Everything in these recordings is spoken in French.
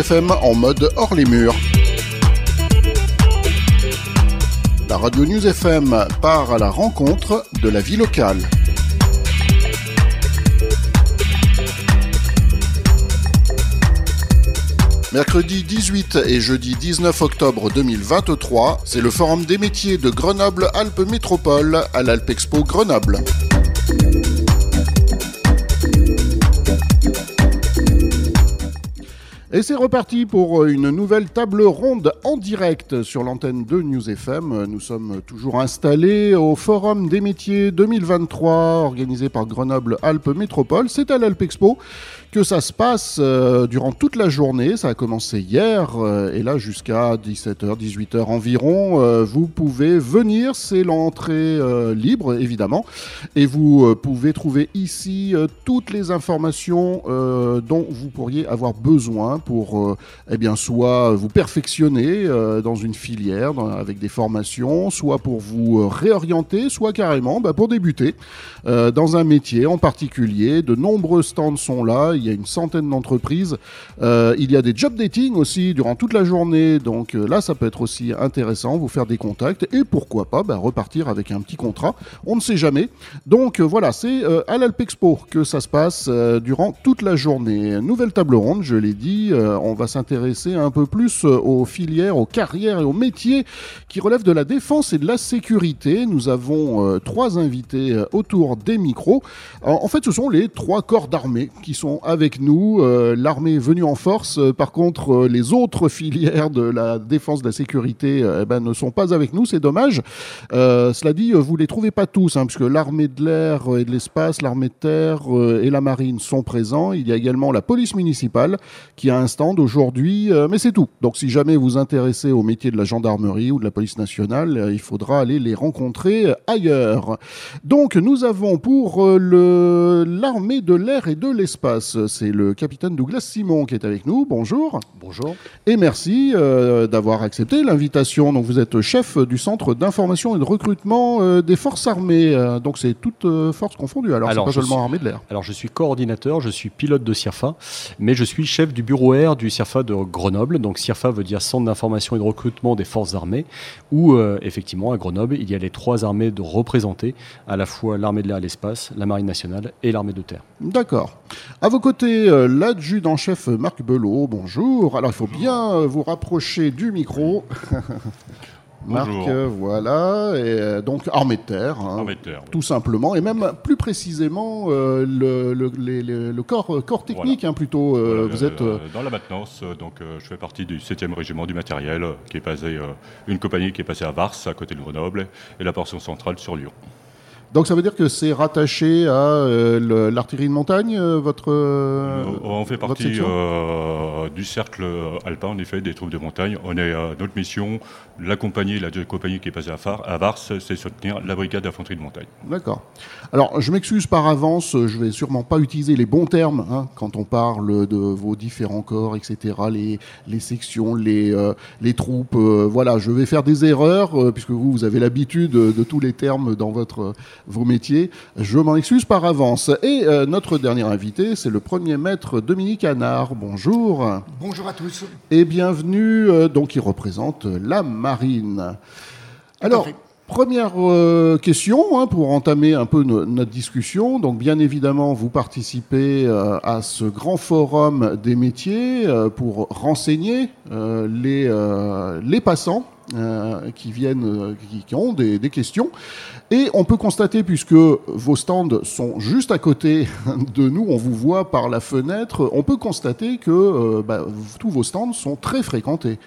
FM en mode hors les murs. La radio News FM part à la rencontre de la vie locale. Mercredi 18 et jeudi 19 octobre 2023, c'est le Forum des métiers de Grenoble-Alpes Métropole à l'Alpexpo Grenoble. Et c'est reparti pour une nouvelle table ronde en direct sur l'antenne de News FM. Nous sommes toujours installés au Forum des métiers 2023 organisé par Grenoble Alpes Métropole. C'est à l'Alpexpo que ça se passe euh, durant toute la journée. Ça a commencé hier euh, et là jusqu'à 17h, 18h environ. Euh, vous pouvez venir, c'est l'entrée libre évidemment. Et vous pouvez trouver ici toutes les informations dont vous pourriez avoir besoin pour eh bien, soit vous perfectionner dans une filière avec des formations, soit pour vous réorienter, soit carrément bah, pour débuter dans un métier en particulier. De nombreux stands sont là il y a une centaine d'entreprises. Euh, il y a des job dating aussi durant toute la journée, donc euh, là ça peut être aussi intéressant, vous faire des contacts et pourquoi pas bah, repartir avec un petit contrat, on ne sait jamais. Donc euh, voilà, c'est à l'Alpexpo que ça se passe durant toute la journée. Nouvelle table ronde, je l'ai dit, on va s'intéresser un peu plus aux filières, aux carrières et aux métiers qui relèvent de la défense et de la sécurité. Nous avons trois invités autour des micros. En, fait, ce sont les trois corps d'armée qui sont avec nous. Euh, l'armée est venue en force. Euh, par contre, euh, les autres filières de la défense de la sécurité eh ben, ne sont pas avec nous. C'est dommage. cela dit, vous les trouvez pas tous, hein, puisque l'armée de l'air et de l'espace, l'armée de terre et la marine sont présents. Il y a également la police municipale qui a un stand aujourd'hui, mais c'est tout. Donc, si jamais vous intéressez au métier de la gendarmerie ou de la police nationale, il faudra aller les rencontrer ailleurs. Donc, nous avons pour l'armée de l'air et de l'espace c'est le capitaine Douglas Simon qui est avec nous. Bonjour. Bonjour. Et merci euh, d'avoir accepté l'invitation. Donc vous êtes chef du centre d'information et de recrutement euh, des forces armées. Euh, donc c'est toutes forces confondues. Alors, pas seulement armée de l'air. Alors je suis coordinateur, je suis pilote de CIRFA, mais je suis chef du bureau air du CIRFA de Grenoble. Donc CIRFA veut dire Centre d'information et de recrutement des forces armées, où effectivement à Grenoble il y a les trois armées de représenter, à la fois l'armée de l'air et l'espace, la marine nationale et l'armée de terre. D'accord. À vos côtés, euh, l'adjudant-chef Marc Belot, bonjour. Alors, il faut bien euh, vous rapprocher du micro. Marc, euh, voilà, et donc armée de terre, hein, tout simplement, et même plus précisément le, corps, corps technique hein, plutôt. vous êtes dans la maintenance, donc je fais partie du 7e régiment du matériel, qui est basé une compagnie qui est passée à Vars, à côté de Grenoble, et la portion centrale sur Lyon. Donc ça veut dire que c'est rattaché à euh, l'artillerie de montagne, euh, votre. Euh, on fait partie du cercle alpin, en effet, des troupes de montagne. On est notre mission, la compagnie, la compagnie qui est passée à, à Vars, c'est soutenir la brigade d'infanterie de montagne. D'accord. Alors je m'excuse par avance, je vais sûrement pas utiliser les bons termes hein, quand on parle de vos différents corps, etc., les, les sections, les, les troupes. voilà, je vais faire des erreurs, puisque vous, vous avez l'habitude de tous les termes dans votre vos métiers. Je m'en excuse par avance. Et euh, notre dernier invité, c'est le premier maître Dominique Anard. Bonjour. Bonjour à tous. Et bienvenue. Euh, donc, il représente la marine. Alors. Première euh, question hein, pour entamer un peu notre discussion. Donc bien évidemment, vous participez à ce grand forum des métiers pour renseigner les, les passants qui viennent, qui, ont des, questions. Et on peut constater, puisque vos stands sont juste à côté de nous, on vous voit par la fenêtre, on peut constater que euh, bah, tous vos stands sont très fréquentés.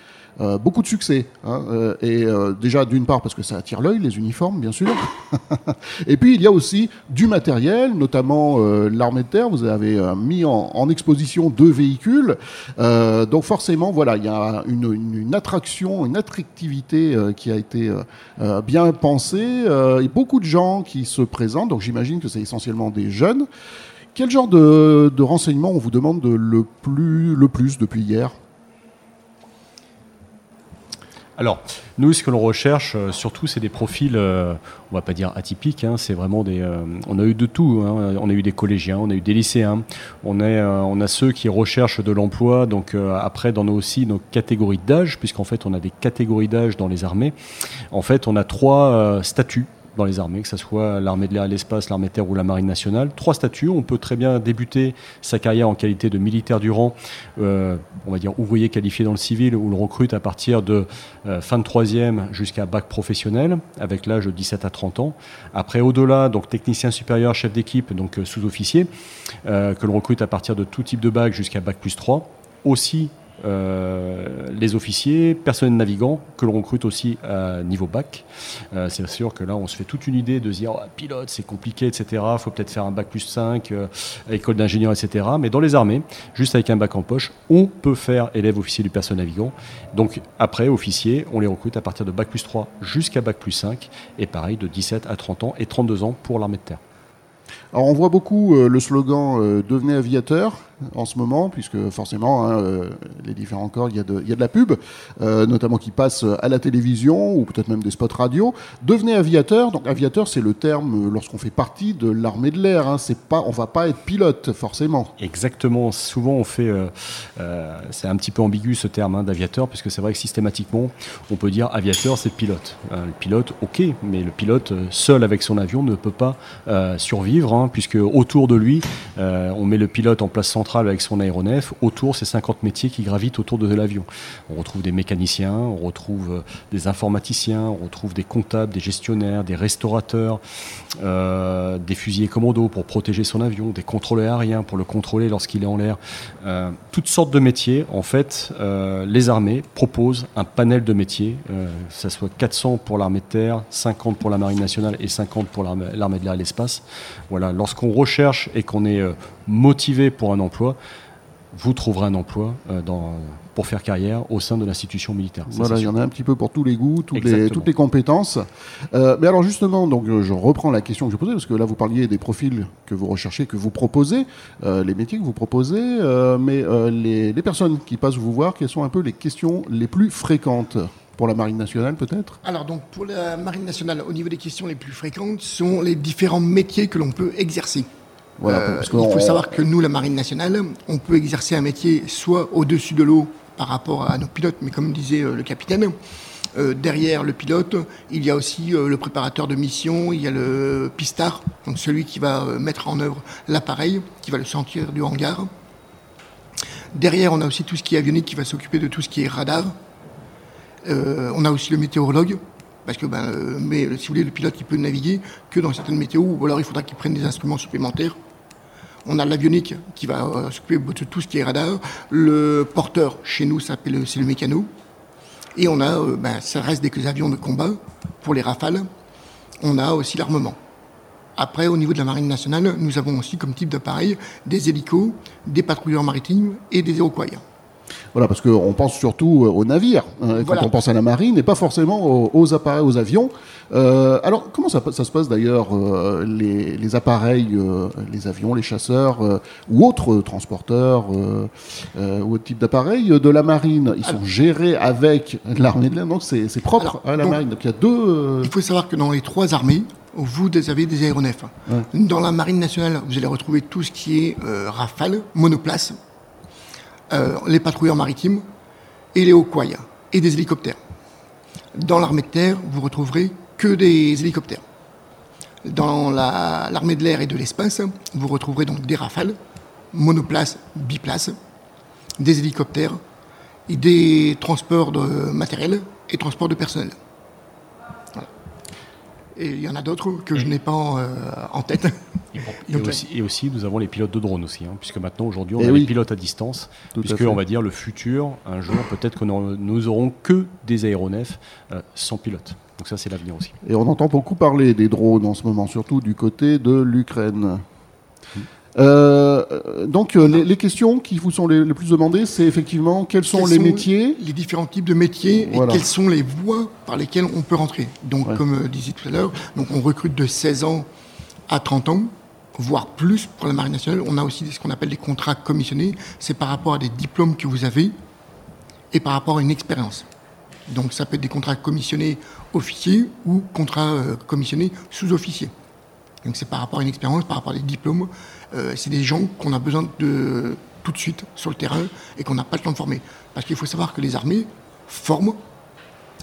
Euh, beaucoup de succès. Hein, euh, et euh, déjà, d'une part, parce que ça attire l'œil, les uniformes, bien sûr. et puis, il y a aussi du matériel, notamment l'armée de terre. Vous avez mis en, exposition deux véhicules. donc, forcément, voilà, il y a une, attraction, une attractivité qui a été bien pensée. et beaucoup de gens qui se présentent. Donc, j'imagine que c'est essentiellement des jeunes. Quel genre de, de renseignements on vous demande le plus, le plus depuis hier? Alors, nous, ce que l'on recherche, euh, surtout, c'est des profils, euh, on va pas dire atypiques, hein, c'est vraiment des... euh, on a eu de tout, hein. on a eu des collégiens, on a eu des lycéens, on, on a ceux qui recherchent de l'emploi, donc après, dans nos, aussi nos catégories d'âge, puisqu'en fait, on a des catégories d'âge dans les armées. En fait, on a trois statuts dans les armées, que ce soit l'armée de l'air et l'espace, l'armée de terre ou la marine nationale. Trois statuts. On peut très bien débuter sa carrière en qualité de militaire du rang, euh, on va dire ouvrier qualifié dans le civil, où le recrute à partir de euh, fin de troisième jusqu'à bac professionnel, avec l'âge de 17 à 30 ans. Après, au-delà, donc technicien supérieur, chef d'équipe, donc euh, sous-officier, que l'on recrute à partir de tout type de bac jusqu'à bac plus 3. Aussi les officiers, personnel navigant, que l'on recrute aussi à niveau bac. Euh, c'est sûr que là, on se fait toute une idée de se dire, oh, pilote, c'est compliqué, etc. Il faut peut-être faire un bac plus 5, euh, école d'ingénieur, etc. Mais dans les armées, juste avec un bac en poche, on peut faire élève officier du personnel navigant. Donc après, officiers, on les recrute à partir de bac plus 3 jusqu'à bac plus 5. Et pareil, de 17 à 30 ans et 32 ans pour l'armée de terre. Alors on voit beaucoup euh, le slogan euh, Devenez aviateur en ce moment, puisque forcément, hein, euh, les différents corps, il y, y a de la pub, euh, notamment qui passe à la télévision ou peut-être même des spots radio. Devenez aviateur. Donc aviateur, c'est le terme lorsqu'on fait partie de l'armée de l'air. Hein. C'est pas, on va pas être pilote forcément. Exactement. Souvent, on fait. euh, c'est un petit peu ambigu ce terme hein, d'aviateur, puisque c'est vrai que systématiquement, on peut dire aviateur, c'est pilote. Le pilote, ok, mais le pilote seul avec son avion ne peut pas survivre, hein, puisque autour de lui, on met le pilote en place centrale avec son aéronef. Autour, c'est 50 métiers qui gravitent autour de l'avion. On retrouve des mécaniciens, on retrouve euh, des informaticiens, on retrouve des comptables, des gestionnaires, des restaurateurs, euh, des fusiliers commando pour protéger son avion, des contrôleurs aériens pour le contrôler lorsqu'il est en l'air. Euh, toutes sortes de métiers. En fait, les armées proposent un panel de métiers, que ce soit 400 pour l'armée de terre, 50 pour la marine nationale et 50 pour l'armée de l'air et l'espace. Voilà, lorsqu'on recherche et qu'on est motivé pour un emploi, vous trouverez un emploi euh, dans, pour faire carrière au sein de l'institution militaire. Voilà, il y en a un petit peu pour tous les goûts, toutes, les, Exactement. toutes les compétences. Euh, mais alors justement, donc euh, je reprends la question que je posais parce que là vous parliez des profils que vous recherchez, que vous proposez, euh, les métiers que vous proposez, euh, mais euh, les, les personnes qui passent vous voir, quelles sont un peu les questions les plus fréquentes pour la marine nationale peut-être? Alors donc pour la marine nationale, au niveau des questions les plus fréquentes, sont les différents métiers que l'on peut exercer. Voilà, Euh, il faut savoir que nous, la marine nationale, on peut exercer un métier soit au-dessus de l'eau par rapport à nos pilotes, mais comme disait euh, le capitaine, euh, derrière le pilote, il y a aussi euh, le préparateur de mission, il y a le pistard, donc celui qui va euh, mettre en œuvre l'appareil, qui va le sentir du hangar. Derrière, on a aussi tout ce qui est avionique, qui va s'occuper de tout ce qui est radar. On a aussi le météorologue, parce que euh, mais, euh, si vous voulez, le pilote il peut naviguer que dans certaines météos, ou alors il faudra qu'il prenne des instruments supplémentaires. On a l'avionique qui va euh, s'occuper de tout ce qui est radar. Le porteur, chez nous, c'est le mécano. Et on a, ben, ça reste des avions de combat pour les rafales. On a aussi l'armement. Après, au niveau de la marine nationale, nous avons aussi comme type d'appareil des hélicos, des patrouilleurs maritimes et des Iroquois. Voilà, parce qu'on pense surtout euh, aux navires hein, quand on pense à la marine, et pas forcément aux, aux appareils, aux avions. Euh, alors, comment ça, ça se passe d'ailleurs euh, les, les appareils, euh, les avions, les chasseurs ou autres transporteurs ou autres types d'appareils de la marine? Ils sont gérés avec l'armée de l'air, donc c'est propre Alors, à la donc- marine. Donc il y a deux. Il faut savoir que dans les trois armées, vous avez des aéronefs. Dans la marine nationale, vous allez retrouver tout ce qui est rafale, monoplace, euh, les patrouilleurs maritimes et les Hawkeye et des hélicoptères. Dans l'armée de terre, vous retrouverez que des hélicoptères. Dans la- l'armée de l'air et de l'espace, vous retrouverez donc des rafales, monoplaces, biplaces, des hélicoptères et des transports de matériel et transports de personnel. Et il y en a d'autres que je n'ai pas en, euh, en tête. Et Donc, aussi, et aussi, nous avons les pilotes de drones aussi, hein, puisque maintenant, aujourd'hui, on Eh a oui. les pilotes à distance, Tout puisque on va dire le futur, un jour, peut-être que nous nous aurons que des aéronefs euh, sans pilote. Donc ça, c'est l'avenir aussi. Et on entend beaucoup parler des drones en ce moment, surtout du côté de l'Ukraine. Euh, donc euh, les, les questions qui vous sont les, les plus demandées, c'est effectivement quels sont Quels les métiers Les différents types de métiers Voilà. et quelles sont les voies par lesquelles on peut rentrer. Donc, Ouais. comme euh, disait tout à l'heure, donc on recrute de 16 ans à 30 ans, voire plus pour la Marine nationale. On a aussi ce qu'on appelle des contrats commissionnés. C'est par rapport à des diplômes que vous avez et par rapport à une expérience. Donc ça peut être des contrats commissionnés officiers ou contrats euh, commissionnés sous-officiers. Donc c'est par rapport à une expérience, par rapport à des diplômes. Euh, c'est des gens qu'on a besoin de tout de suite sur le terrain et qu'on n'a pas le temps de former. Parce qu'il faut savoir que les armées forment,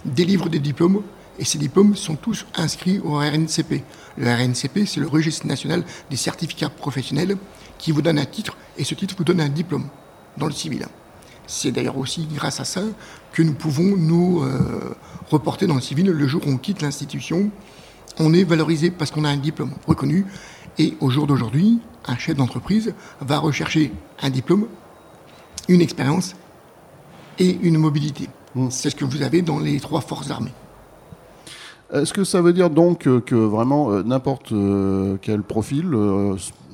délivrent des diplômes et ces diplômes sont tous inscrits au RNCP. Le RNCP, c'est le registre national des certificats professionnels qui vous donne un titre et ce titre vous donne un diplôme dans le civil. C'est d'ailleurs aussi grâce à ça que nous pouvons nous euh, reporter dans le civil le jour où on quitte l'institution. On est valorisé parce qu'on a un diplôme reconnu. Et au jour d'aujourd'hui, un chef d'entreprise va rechercher un diplôme, une expérience et une mobilité. Mmh. C'est ce que vous avez dans les trois forces armées. Est-ce que ça veut dire donc que vraiment euh, n'importe euh, quel profil,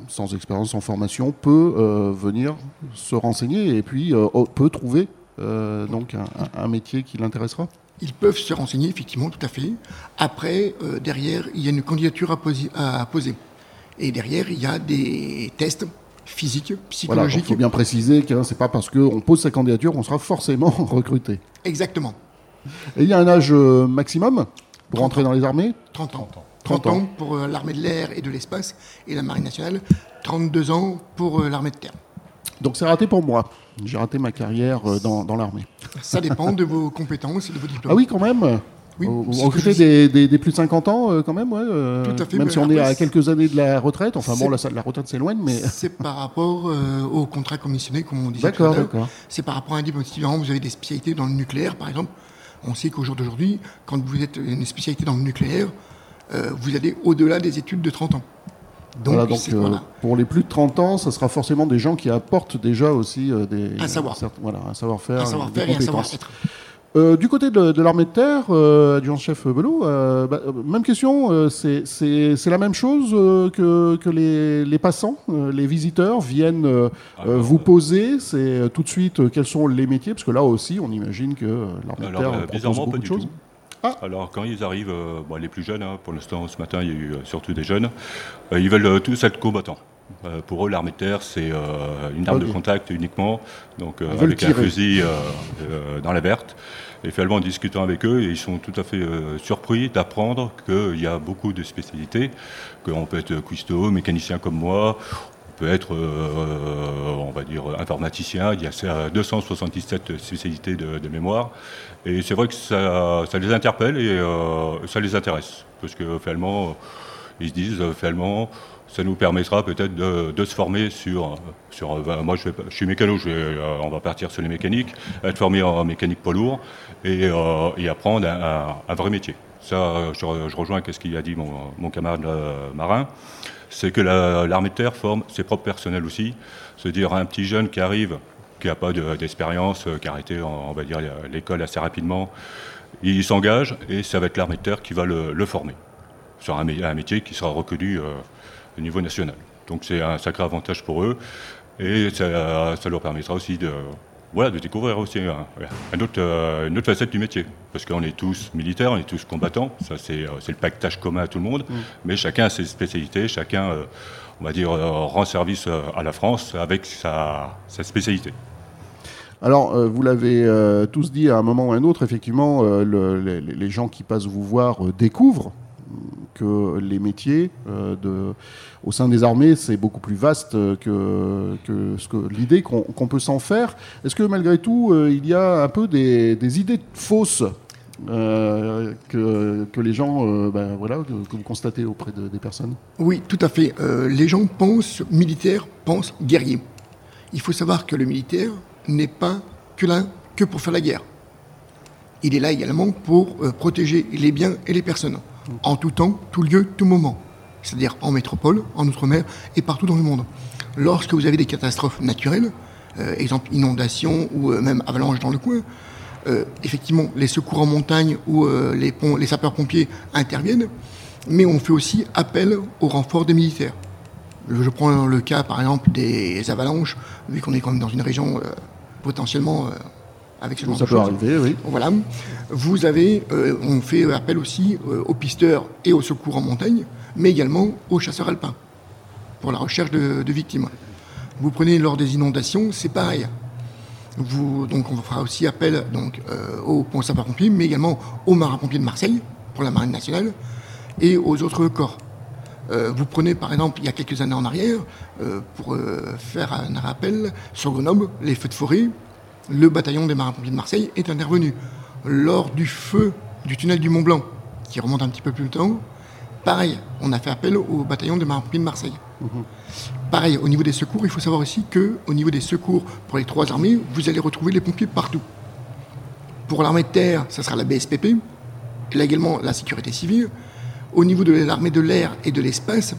sans expérience, sans formation, peut euh, venir se renseigner et puis euh, peut trouver euh, donc un, métier qui l'intéressera? Ils peuvent se renseigner, effectivement, tout à fait. Après, derrière, il y a une candidature à poser. Et derrière, il y a des tests physiques, psychologiques. il faut bien préciser que ce n'est pas parce qu'on pose sa candidature qu'on sera forcément recruté. Exactement. Et il y a un âge maximum pour entrer dans les armées? 30 ans. 30 ans pour euh, l'armée de l'air et de l'espace et la marine nationale, 32 ans pour euh, l'armée de terre. Donc c'est raté pour moi. J'ai raté ma carrière euh, dans, l'armée. Ça dépend de vos compétences et de vos diplômes. Ah oui, quand même oui, Vous recrutez des, plus de 50 ans quand même, ouais, Tout à fait. Même si on est à quelques années de la retraite. Enfin bon, la, la retraite s'éloigne, mais... C'est par rapport au contrat commissionné, comme on disait D'accord, d'accord. C'est par rapport à un diplôme. Si vous avez des spécialités dans le nucléaire, par exemple, on sait qu'au jour d'aujourd'hui, quand vous êtes une spécialité dans le nucléaire, euh, vous allez au-delà des études de 30 ans. Donc, euh, pour les plus de 30 ans, ce sera forcément des gens qui apportent déjà aussi euh, des, un savoir. voilà, un savoir-faire, un savoir-faire et un savoir-être. Du côté de, l'armée de terre, adjudant-chef Belot, bah, même question, c'est la même chose que, que les, les, passants, les visiteurs viennent ah, vous poser, c'est tout de suite quels sont les métiers, parce que là aussi, on imagine que l'armée de terre propose beaucoup de choses. Ah. Alors quand ils arrivent, euh, les plus jeunes, hein, pour l'instant ce matin il y a eu euh, surtout des jeunes, euh, ils veulent tous être combattants. Pour eux, l'armée de terre, c'est une arme de contact uniquement, donc avec un fusil dans la verte. Et finalement, en discutant avec eux, ils sont tout à fait surpris d'apprendre qu'il y a beaucoup de spécialités, qu'on peut être cuistot, mécanicien comme moi, peut être, on va dire, informaticien. Il y a 277 spécialités de mémoire. Et c'est vrai que ça, les interpelle et euh, ça les intéresse. Parce que finalement, euh, ils se disent, euh, finalement, ça nous permettra peut-être de, se former sur. sur moi, je, suis mécano, on va partir sur les mécaniques, être formé en mécanique poids lourd et, apprendre un, vrai métier. Ça, je, rejoins ce qu'il a dit mon, camarade marin. C'est que l'armée de terre forme ses propres personnels aussi. C'est-à-dire un petit jeune qui arrive qui n'a pas d'expérience, euh, qui a arrêté, on l'école assez rapidement, il s'engage et ça va être l'armée de terre qui va le, former sur un, métier qui sera reconnu euh, au niveau national. Donc c'est un sacré avantage pour eux et ça, leur permettra aussi de, voilà, de découvrir aussi un, autre, euh, une autre facette du métier. Parce qu'on est tous militaires, on est tous combattants, ça c'est le pactage commun à tout le monde, mm. mais chacun a ses spécialités, chacun on va dire, rend service à la France avec sa spécialité. Alors, euh, vous l'avez euh, tous dit à un moment ou à un autre, effectivement, euh, les, gens qui passent vous voir découvrent que les métiers au sein des armées, c'est beaucoup plus vaste que, l'idée qu'on peut s'en faire. Est-ce que malgré tout, il y a un peu des, idées fausses que, les gens, ben, voilà, que, vous constatez auprès des personnes? Oui, tout à fait. les gens pensent militaire, pensent guerrier. Il faut savoir que le militaire, n'est pas que là que pour faire la guerre. Il est là également pour euh, protéger les biens et les personnes, en tout temps, tout lieu, tout moment. C'est-à-dire en métropole, en outre-mer et partout dans le monde. Lorsque vous avez des catastrophes naturelles, euh, exemple inondation ou euh, même avalanche dans le coin, effectivement, les secours en montagne ou les, les sapeurs-pompiers interviennent, mais on fait aussi appel au renfort des militaires. Je prends le cas, par exemple, des avalanches, vu qu'on est quand même dans une région potentiellement euh, avec ce genre Ça peut arriver, oui. Voilà. Vous avez, euh, on fait appel aussi euh, aux pisteurs et aux secours en montagne, mais également aux chasseurs alpins pour la recherche de, victimes. Vous prenez lors des inondations, c'est pareil. Vous, donc on fera aussi appel donc, aux ponts sapeurs-pompiers, mais également aux marins-pompiers de Marseille, pour la Marine nationale, et aux autres corps. vous prenez par exemple, il y a quelques années en arrière, pour faire un rappel, sur Grenoble, les feux de forêt, le bataillon des marins-pompiers de Marseille est intervenu. Lors du feu du tunnel du Mont Blanc, qui remonte un petit peu plus le temps, pareil, on a fait appel au bataillon des marins-pompiers de Marseille. Mhm. Pareil, au niveau des secours, il faut savoir aussi qu'au niveau des secours pour les trois armées, vous allez retrouver les pompiers partout. Pour l'armée de terre, ça sera la BSPP, et là également la sécurité civile. Au niveau de l'armée de l'air et de l'espace,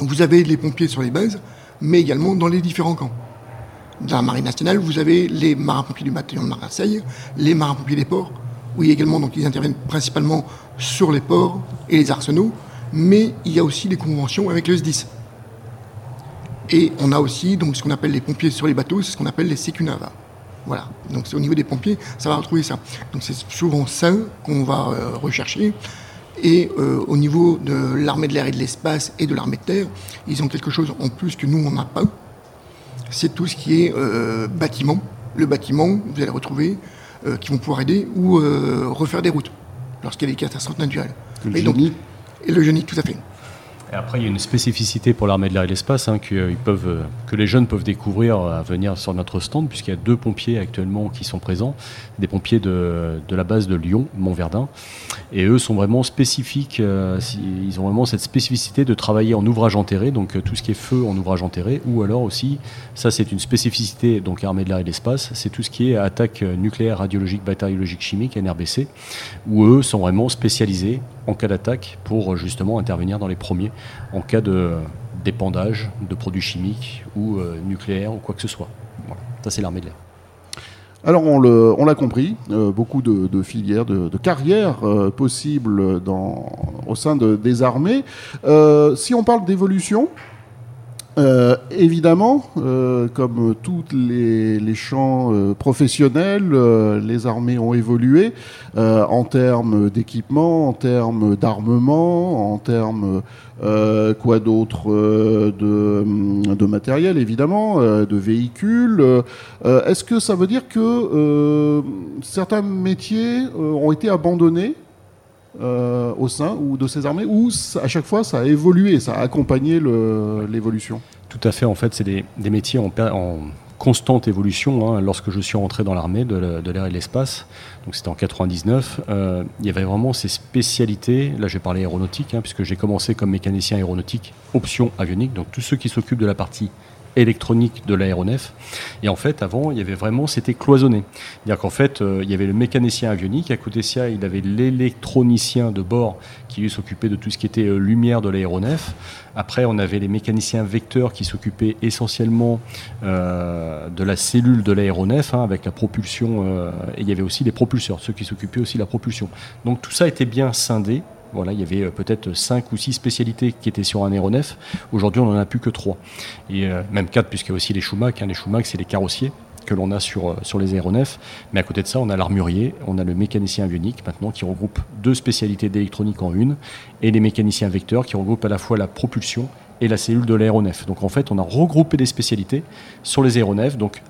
vous avez les pompiers sur les bases, mais également dans les différents camps. Dans la marine nationale, vous avez les marins-pompiers du bataillon de Marseille, les marins-pompiers des ports, où également donc, ils interviennent principalement sur les ports et les arsenaux, mais il y a aussi des conventions avec le S10. Et on a aussi donc, ce qu'on appelle les pompiers sur les bateaux, c'est ce qu'on appelle les sécunava. Voilà, donc c'est au niveau des pompiers, ça va retrouver ça. Donc c'est souvent ça qu'on va euh, rechercher. Et euh, au niveau de l'armée de l'air et de l'espace et de l'armée de terre, ils ont quelque chose en plus que nous, on n'a pas. C'est tout ce qui est euh, bâtiment. Le bâtiment, vous allez retrouver, qui vont pouvoir aider ou refaire des routes lorsqu'il y a des catastrophes naturelles. Le et, donc, et le génie, tout à fait après, il y a une spécificité pour l'armée de l'air et de l'espace hein, que, euh, peuvent, euh, que les jeunes peuvent découvrir à venir sur notre stand, puisqu'il y a deux pompiers actuellement qui sont présents, des pompiers de, de la base de Lyon, Montverdun. Et eux sont vraiment spécifiques, euh, ils ont vraiment cette spécificité de travailler en ouvrage enterré, donc tout ce qui est feu en ouvrage enterré, ou alors aussi, ça c'est une spécificité, donc armée de l'air et de l'espace, c'est tout ce qui est attaque nucléaire, radiologique, bactériologique, chimique, NRBC, où eux sont vraiment spécialisés en cas d'attaque pour justement intervenir dans les premiers en cas de d'épandage de produits chimiques ou euh, nucléaires ou quoi que ce soit. Ça, c'est l'armée de l'air. Alors on l'a compris, euh, beaucoup de, filières, de, carrières euh, possibles au sein des armées. si on parle d'évolution, euh, évidemment, euh, comme tous les, champs euh, professionnels, les armées ont évolué en termes d'équipement, en termes d'armement, en termes quoi d'autre de, de, matériel, évidemment, de véhicules. Est-ce que ça veut dire que certains métiers ont été abandonnés euh, au sein ou de ces armées ou à chaque fois ça a évolué, ça a accompagné l'évolution Tout à fait, en fait, c'est des, métiers en, constante évolution. Hein. Lorsque je suis rentré dans l'armée de l'air et de l'espace, donc c'était en 99, euh, il y avait vraiment ces spécialités. Là, j'ai parlé aéronautique, hein, puisque j'ai commencé comme mécanicien aéronautique, option avionique, donc tous ceux qui s'occupent de la partie électronique de l'aéronef. Et en fait, avant, il y avait vraiment, c'était cloisonné. C'est-à-dire qu'en fait, euh, il y avait le mécanicien avionique, à côté de ça, il avait l'électronicien de bord qui lui s'occupait de tout ce qui était euh, lumière de l'aéronef. Après, on avait les mécaniciens vecteurs qui s'occupaient essentiellement euh, de la cellule de l'aéronef, hein, avec la propulsion, et il y avait aussi les propulseurs, ceux qui s'occupaient aussi de la propulsion. Donc tout ça était bien scindé. Voilà, il y avait euh, peut-être 5 ou 6 spécialités qui étaient sur un aéronef. Aujourd'hui, on n'en a plus que 3. Et euh, même 4, puisqu'il y a aussi les Schumacher. Hein. Les Schumacher, c'est les carrossiers que l'on a sur, euh, sur les aéronefs. Mais à côté de ça, on a l'armurier, on a le mécanicien avionique maintenant qui regroupe deux spécialités d'électronique en une, et les mécaniciens vecteurs qui regroupent à la fois la propulsion et la cellule de l'aéronef. Donc en fait, on a regroupé des spécialités sur les aéronefs, donc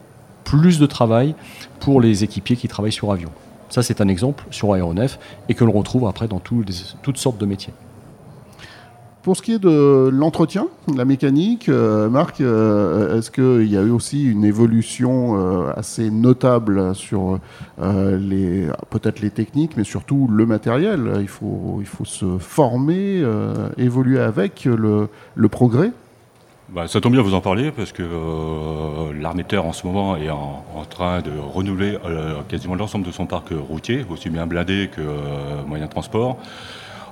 plus de travail pour les équipiers qui travaillent sur avion. Ça, c'est un exemple sur aéronef et que l'on retrouve après dans toutes sortes de métiers. Pour ce qui est de l'entretien, la mécanique, euh, Marc, euh, est-ce qu'il y a eu aussi une évolution euh, assez notable sur les, peut-être les techniques, mais surtout le matériel? Il faut, il faut se former, évoluer avec le, le progrès? Bah, ça tombe bien vous en parler parce que euh, l'armée terre en ce moment est en, train de renouveler euh, quasiment l'ensemble de son parc routier, aussi bien blindé que euh, moyen de transport.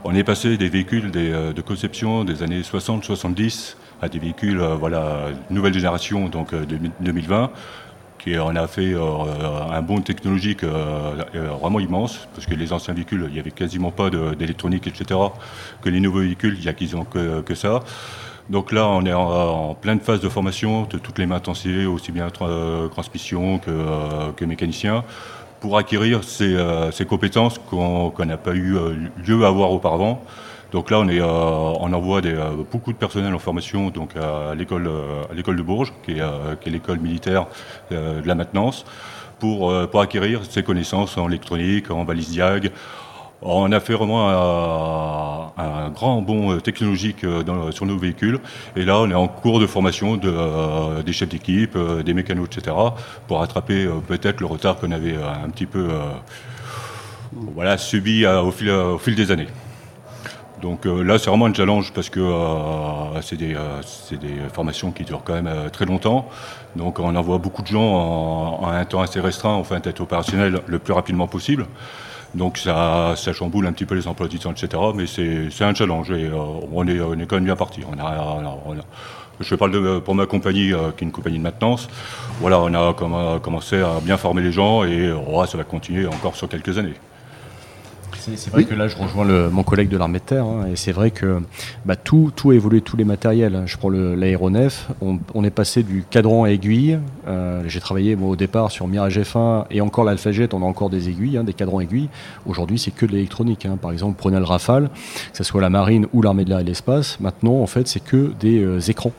On est passé des véhicules de conception des années 60-70 à des véhicules voilà, nouvelle génération, donc 2020, qui on a fait un bond technologique vraiment immense, parce que les anciens véhicules, il n'y avait quasiment pas d'électronique, etc. Que les nouveaux véhicules, il n'y a qu'ils ont que ça. Donc là, on est en, pleine phase de formation de toutes les mains aussi bien euh, transmission que, euh, que mécanicien, pour acquérir ces, euh, compétences qu'on n'a pas eu lieu à avoir auparavant. Donc là, on, est, envoie beaucoup de personnel en formation donc à l'école de Bourges, qui est, qui est l'école militaire de la maintenance, pour, pour acquérir ces connaissances en électronique, en valise diag, on a fait vraiment un, grand bond technologique sur nos véhicules. Et là, on est en cours de formation de, des chefs d'équipe, des mécanos, etc., pour rattraper peut-être le retard qu'on avait un petit peu subi au fil, des années. Donc là, c'est vraiment un challenge parce que c'est des, formations qui durent quand même très longtemps. Donc on envoie beaucoup de gens en, un temps assez restreint, enfin, être opérationnel le plus rapidement possible. Donc ça, ça, chamboule un petit peu les emplois du temps, etc. Mais c'est un challenge et on, est, on, est, quand même bien parti. On a, on a, je parle de, pour ma compagnie, qui est une compagnie de maintenance. Voilà, on a commencé à bien former les gens et ça va continuer encore sur quelques années. C'est vrai que là, je rejoins le, mon collègue de l'armée de terre, hein, et c'est vrai que bah, tout, tout a évolué, tous les matériels. Je prends l'aéronef, on, est passé du cadran à aiguille. Euh, j'ai travaillé moi, au départ sur Mirage F1 et encore l'Alpha Jet, on a encore des aiguilles, hein, des cadrans aiguilles. Aujourd'hui, c'est que de l'électronique. Hein. Par exemple, prenez le Rafale, que ce soit la marine ou l'armée de l'air et l'espace. Maintenant, en fait, c'est que des euh, écrans.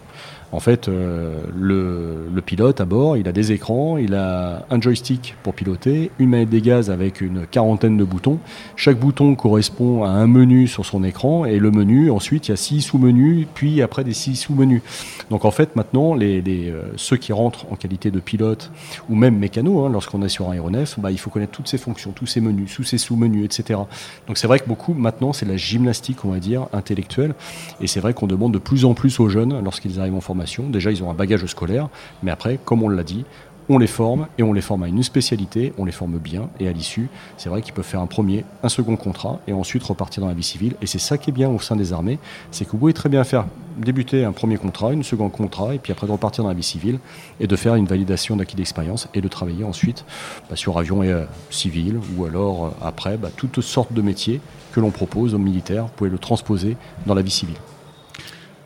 En fait, euh, le, pilote à bord, il a des écrans, il a un joystick pour piloter, une manette des gaz avec une quarantaine de boutons. Chaque bouton correspond à un menu sur son écran et le menu, ensuite, il y a six sous-menus, puis après des six sous-menus. Donc en fait, maintenant, les, euh, ceux qui rentrent en qualité de pilote ou même mécano, hein, lorsqu'on est sur un aéronef, bah, il faut connaître toutes ces fonctions, tous ces menus, tous ces sous-menus, etc. Donc c'est vrai que beaucoup, maintenant, c'est la gymnastique, on va dire, intellectuelle. Et c'est vrai qu'on demande de plus en plus aux jeunes, lorsqu'ils arrivent en formation, Déjà, ils ont un bagage scolaire, mais après, comme on l'a dit, on les forme et on les forme à une spécialité, on les forme bien et à l'issue, c'est vrai qu'ils peuvent faire un premier, un second contrat et ensuite repartir dans la vie civile. Et c'est ça qui est bien au sein des armées, c'est que vous pouvez très bien faire débuter un premier contrat, une second contrat et puis après de repartir dans la vie civile et de faire une validation d'acquis d'expérience et de travailler ensuite bah, sur avion et, euh, civil ou alors euh, après bah, toutes sortes de métiers que l'on propose aux militaires, vous pouvez le transposer dans la vie civile.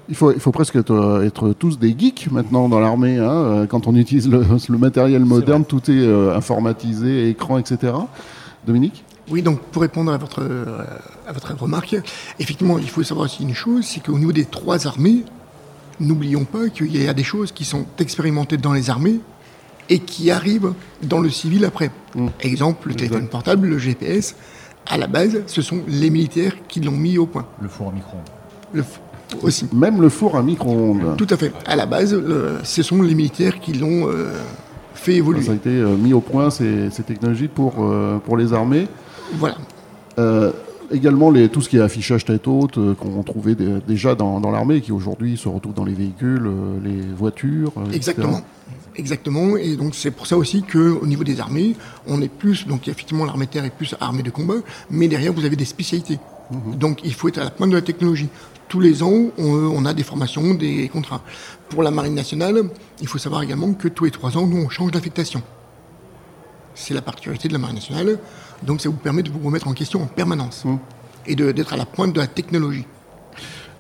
Il faut, il faut presque être, tous des geeks maintenant dans l'armée. Hein, euh, quand on utilise le, matériel moderne, tout est euh, informatisé, écran, etc. Dominique? Oui, donc pour répondre à votre, euh, à votre remarque, effectivement, il faut savoir aussi une chose, c'est qu'au niveau des trois armées, n'oublions pas qu'il y a des choses qui sont expérimentées dans les armées et qui arrivent dans le civil après. Mmh. Exemple, le téléphone portable, le GPS, à la base, ce sont les militaires qui l'ont mis au point. Le four à micro. Aussi. Même le four à micro-ondes. Tout à fait. À la base, ce sont les militaires qui l'ont euh, fait évoluer. Ça a été euh, mis au point, ces, technologies, pour, euh, pour les armées. Voilà. également, les, tout ce qui est affichage tête haute, qu'on trouvait déjà dans, dans l'armée, qui aujourd'hui se retrouve dans les véhicules, les voitures. Exactement. Exactement, et donc c'est pour ça aussi qu'au niveau des armées, on est plus, donc effectivement l'armée terre est plus armée de combat, mais derrière vous avez des spécialités. Mhm. Donc il faut être à la pointe de la technologie tous les ans, on, a des formations, des contrats. Pour la Marine nationale, il faut savoir également que tous les trois ans, nous, on change d'affectation. C'est la particularité de la Marine nationale. Donc ça vous permet de vous remettre en question en permanence mmh. et d'être à la pointe de la technologie.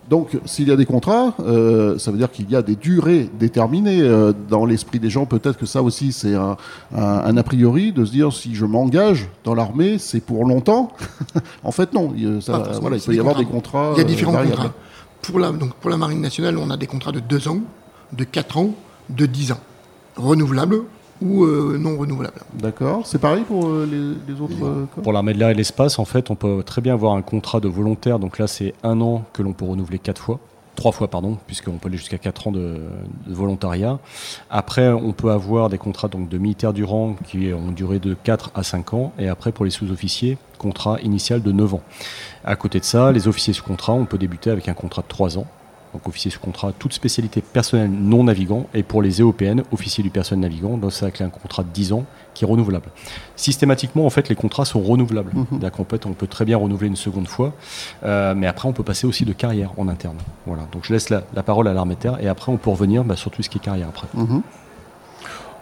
Donc, s'il y a des contrats, euh, ça veut dire qu'il y a des durées déterminées. Euh, dans l'esprit des gens, peut-être que ça aussi, c'est un, a priori de se dire si je m'engage dans l'armée, c'est pour longtemps. en fait, non. Il, voilà, il peut y avoir des contrats. Il y a différents euh, contrats. Pour la, donc, pour la Marine nationale, on a des contrats de 2 ans, de 4 ans, de 10 ans, renouvelables ou euh, non renouvelables. D'accord. C'est pareil pour euh, les, autres euh, Pour l'armée de l'air et l'espace, en fait, on peut très bien avoir un contrat de volontaire. Donc là, c'est un an que l'on peut renouveler quatre fois. Trois fois, pardon, puisqu'on peut aller jusqu'à quatre ans de, volontariat. Après, on peut avoir des contrats donc, de militaires du rang qui ont duré de 4 à 5 ans. Et après, pour les sous-officiers, contrat initial de 9 ans. À côté de ça, les officiers sous contrat, on peut débuter avec un contrat de 3 ans donc officier sous contrat, toute spécialité personnelle non navigant, et pour les EOPN, officier du personnel navigant, donc c'est un contrat de 10 ans qui est renouvelable. Systématiquement, en fait, les contrats sont renouvelables. Mhm. on peut très bien renouveler une seconde fois, euh, mais après, on peut passer aussi de carrière en interne. Voilà. Donc je laisse la, parole à l'armée terre, et après, on peut revenir bah, sur tout ce qui est carrière après. Mhm.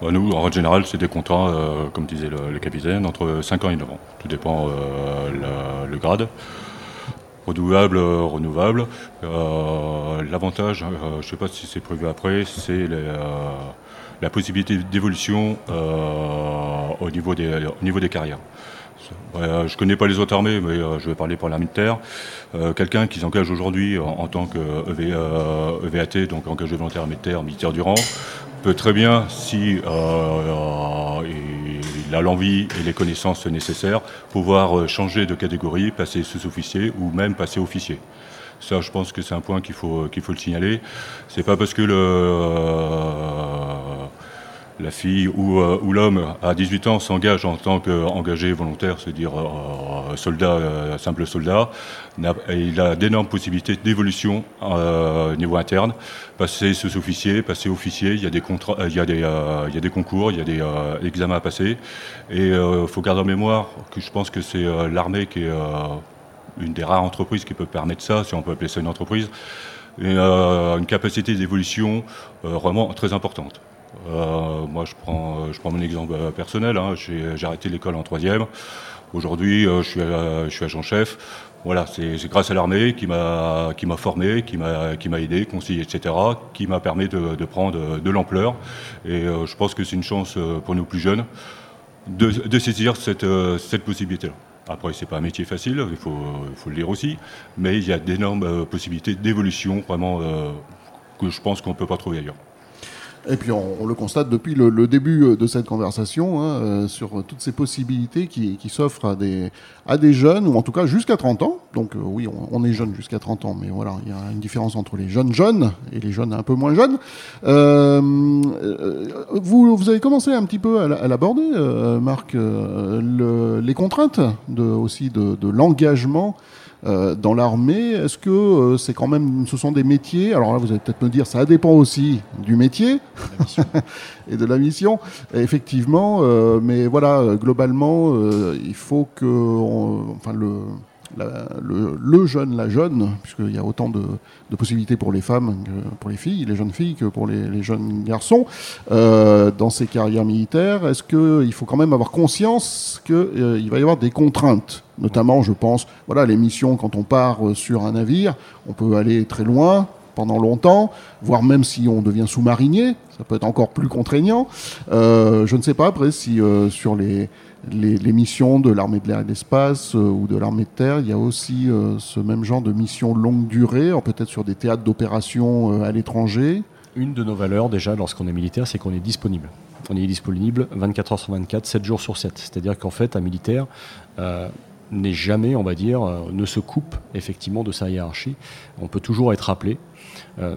Bah, nous, en général, c'est des contrats, euh, comme disait le, capitaine, entre 5 ans et 9 ans. Tout dépend euh, le grade renouvelable, euh, renouvelable. Euh, l'avantage, euh, je ne sais pas si c'est prévu après, c'est la possibilité d'évolution au, niveau des, carrières. je connais pas les autres armées, mais je vais parler pour l'armée de terre. Quelqu'un qui s'engage aujourd'hui en, tant que EVAT, e donc engagé volontaire armée de militaire du rang, peut très bien, si a l'envie et les connaissances nécessaires, pouvoir changer de catégorie, passer sous-officier ou même passer officier. Ça, je pense que c'est un point qu'il faut, qu'il faut le signaler. C'est pas parce que euh, la fille ou, euh, l'homme à 18 ans s'engage en tant qu'engagé volontaire, c'est-à-dire euh, soldat, simple soldat, il a d'énormes possibilités d'évolution au niveau interne. Passer sous-officier, passer officier, il y a des, contrats, il y a des, il y a des concours, il y a des examens à passer. Et il faut garder en mémoire que je pense que c'est l'armée qui est une des rares entreprises qui peut permettre ça, si on peut appeler ça une entreprise, euh, une capacité d'évolution euh, vraiment très importante. Euh, moi, je prends, je mon exemple personnel. Hein. J'ai arrêté l'école en troisième. Aujourd'hui, je suis, je suis agent-chef. Voilà, c'est grâce à l'armée qui m'a formé, qui m'a qui m'a aidé, conseillé, etc., qui m'a permis de, prendre de l'ampleur. Et je pense que c'est une chance pour nous plus jeunes de, saisir cette, cette possibilité-là. Après, c'est pas un métier facile, il faut, faut, le dire aussi, mais il y a d'énormes euh, possibilités d'évolution, vraiment, euh, que je pense qu'on ne peut pas trouver ailleurs. Et puis on, le constate depuis le, début euh, de cette conversation hein, euh, sur toutes ces possibilités qui, s'offrent à des, jeunes, ou en tout cas jusqu'à 30 ans. Donc euh, oui, on, est jeune jusqu'à 30 ans, mais voilà, il y a une différence entre les jeunes jeunes et les jeunes un peu moins jeunes. vous, avez commencé un petit peu à, l'aborder, Marc, les contraintes aussi de l'engagement euh, dans l'armée. Est-ce que euh, c'est quand même, ce sont des métiers? Alors là, vous allez peut-être me dire, ça dépend aussi du métier et de la mission, effectivement. Euh, mais voilà, globalement, il faut que, enfin, le le, jeune, la jeune, puisqu'il y a autant de, possibilités pour les femmes que pour les filles, les jeunes filles que pour les, jeunes garçons, euh, dans ces carrières militaires, est-ce qu'il faut quand même avoir conscience qu'il euh, va y avoir des contraintes? Notamment, je pense, voilà, les missions, quand on part euh, sur un navire, on peut aller très loin, pendant longtemps, voire même si on devient sous-marinier, ça peut être encore plus contraignant. je ne sais pas après si sur les, les, missions de l'armée de l'air et de l'espace euh, ou de l'armée de terre, il y a aussi euh, ce même genre de missions longue durée, peut-être sur des théâtres d'opération euh, à l'étranger. Une de nos valeurs déjà lorsqu'on est militaire, c'est qu'on est disponible. On est disponible 24 heures sur 24, 7 jours sur 7. C'est-à-dire qu'en fait, un militaire n'est jamais, on va dire, ne se coupe effectivement de sa hiérarchie. On peut toujours être appelé,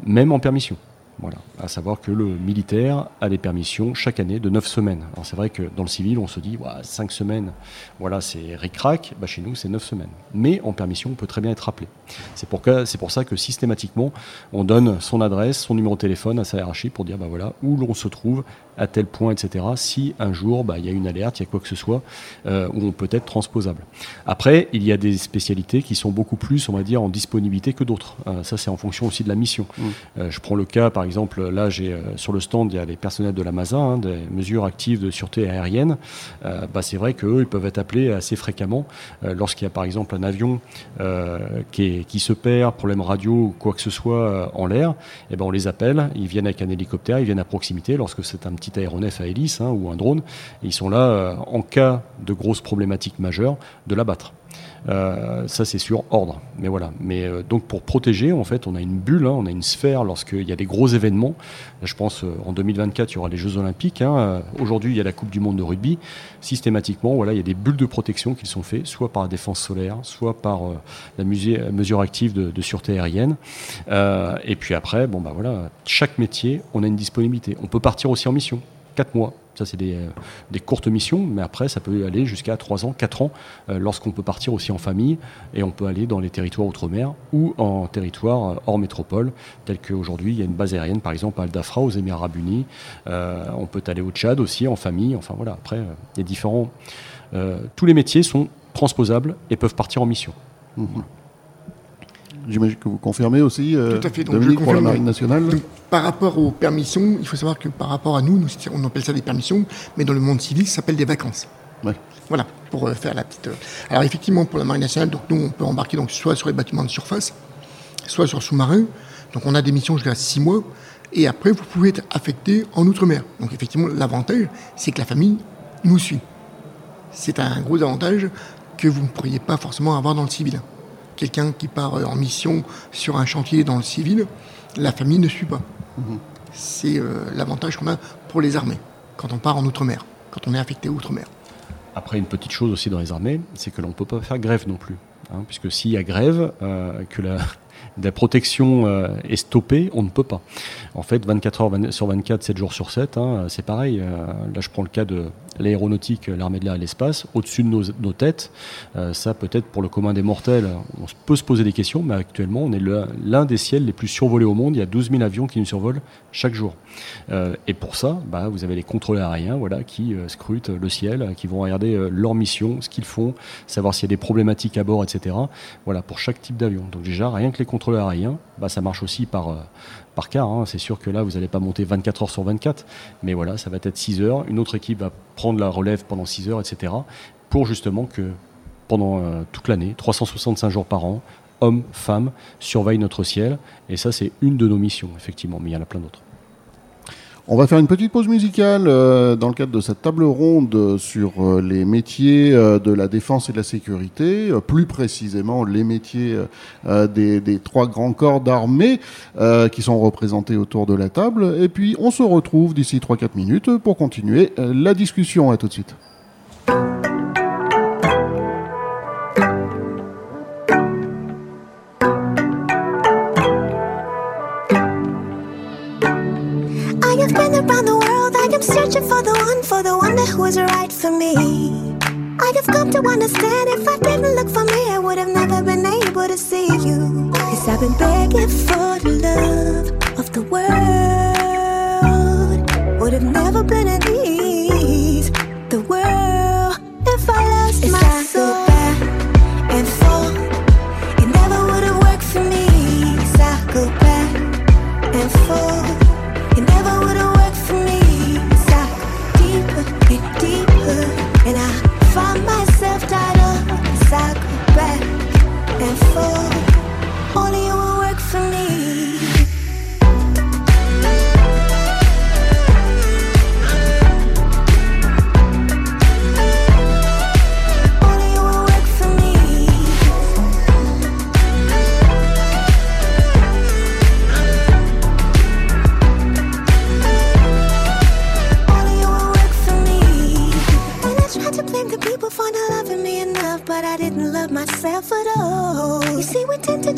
même en permission. Voilà. À savoir que le militaire a des permissions chaque année de 9 semaines. Alors c'est vrai que dans le civil, on se dit, 5 semaines, voilà, c'est ric-rac. Bah, chez nous, c'est 9 semaines. Mais en permission, on peut très bien être appelé. C'est pour, pour, ça que systématiquement, on donne son adresse, son numéro de téléphone à sa hiérarchie pour dire, bah, voilà, où l'on se trouve, à tel point, etc. Si un jour, bah, il y a une alerte, il y a quoi que ce soit, euh, où on peut être transposable. Après, il y a des spécialités qui sont beaucoup plus, on va dire, en disponibilité que d'autres. Euh, ça, c'est en fonction aussi de la mission. Mmh. Euh, je prends le cas, par exemple, là, j'ai sur le stand, il y a les personnels de la MASA, hein, des mesures actives de sûreté aérienne. Bah, c'est vrai qu'eux, ils peuvent être appelés assez fréquemment lorsqu'il y a par exemple un avion qui, qui, se perd, problème radio ou quoi que ce soit en l'air. Et eh ben, on les appelle, ils viennent avec un hélicoptère, ils viennent à proximité lorsque c'est un petit aéronef à hélice hein, ou un drone. ils sont là en cas de grosses problématiques majeures de l'abattre. Euh, ça, c'est sur ordre. Mais voilà. Mais euh, donc pour protéger, en fait, on a une bulle, hein, on a une sphère lorsqu'il y a des gros événements. Je pense euh, en 2024, il y aura les Jeux Olympiques. Hein. Aujourd'hui, il y a la Coupe du Monde de rugby. Systématiquement, voilà, il y a des bulles de protection qui sont faites, soit par la défense solaire, soit par la mesure active de, sûreté aérienne. et puis après, bon bah voilà, chaque métier, on a une disponibilité. On peut partir aussi en mission, 4 mois. Ça, c'est euh, des, courtes missions, mais après, ça peut aller jusqu'à 3 ans, 4 ans, euh, lorsqu'on peut partir aussi en famille, et on peut aller dans les territoires outre-mer ou en territoire euh, hors métropole, tel qu'aujourd'hui, il y a une base aérienne, par exemple, à Al-Dafra, aux Émirats Arabes Unis. on peut aller au Tchad aussi, en famille. Enfin, voilà, après, il y a différents... tous les métiers sont transposables et peuvent partir en mission. Mmh. J'imagine que vous confirmez aussi, euh, Tout à fait. Donc, Dominique, pour la Marine nationale Par rapport aux permissions, il faut savoir que par rapport à nous, on appelle ça des permissions, mais dans le monde civil, ça s'appelle des vacances. Voilà, pour euh, faire la petite... Euh, alors effectivement, pour la Marine nationale, donc, nous, on peut embarquer donc, soit sur les bâtiments de surface, soit sur sous-marin. Donc on a des missions jusqu'à 6 mois. Et après, vous pouvez être affecté en Outre-mer. Donc effectivement, l'avantage, c'est que la famille nous suit. C'est un gros avantage que vous ne pourriez pas forcément avoir dans le civil. Quelqu'un qui part en mission sur un chantier dans le civil, la famille ne suit pas. Mhm. C'est euh, l'avantage qu'on a pour les armées quand on part en Outre-mer, quand on est affecté Outre-mer. Après, une petite chose aussi dans les armées, c'est que l'on ne peut pas faire grève non plus. Hein, puisque s'il y a grève, euh, que la, la protection euh, est stoppée, on ne peut pas. En fait, 24 heures sur 24, 7 jours sur 7, hein, c'est pareil. Euh, là, je prends le cas de l'aéronautique, l'armée de l'air et l'espace, au-dessus de nos, têtes. Euh, ça, peut-être pour le commun des mortels, on peut se poser des questions, mais actuellement, on est l'un des ciels les plus survolés au monde. Il y a 12 000 avions qui nous survolent chaque jour. et pour ça, bah, vous avez les contrôleurs aériens voilà, qui scrutent le ciel, qui vont regarder leur mission, ce qu'ils font, savoir s'il y a des problématiques à bord, etc. Voilà, pour chaque type d'avion. Donc déjà, rien que les contrôleurs aérien, bah, ça marche aussi par, euh, par cas. Hein. C'est sûr que là, vous n'allez pas monter 24 heures sur 24, mais voilà, ça va être 6 heures. Une autre équipe va prendre la relève pendant 6 heures, etc. Pour justement que pendant euh, toute l'année, 365 jours par an, hommes, femmes, surveillent notre ciel. Et ça, c'est une de nos missions, effectivement, mais il y en a plein d'autres. On va faire une petite pause musicale euh, dans le cadre de cette table ronde sur euh, les métiers euh, de la défense et de la sécurité, plus précisément les métiers des, des, trois grands corps d'armée qui sont représentés autour de la table. Et puis on se retrouve d'ici 3-4 minutes pour continuer la discussion. À tout de suite. For the one for the one that was right for me. I have come to understand if I didn't look for me, I would have never been able to see you. Cause I've been begging for the love of the world. Would have never been at ease. The world, if I lost it's my soul.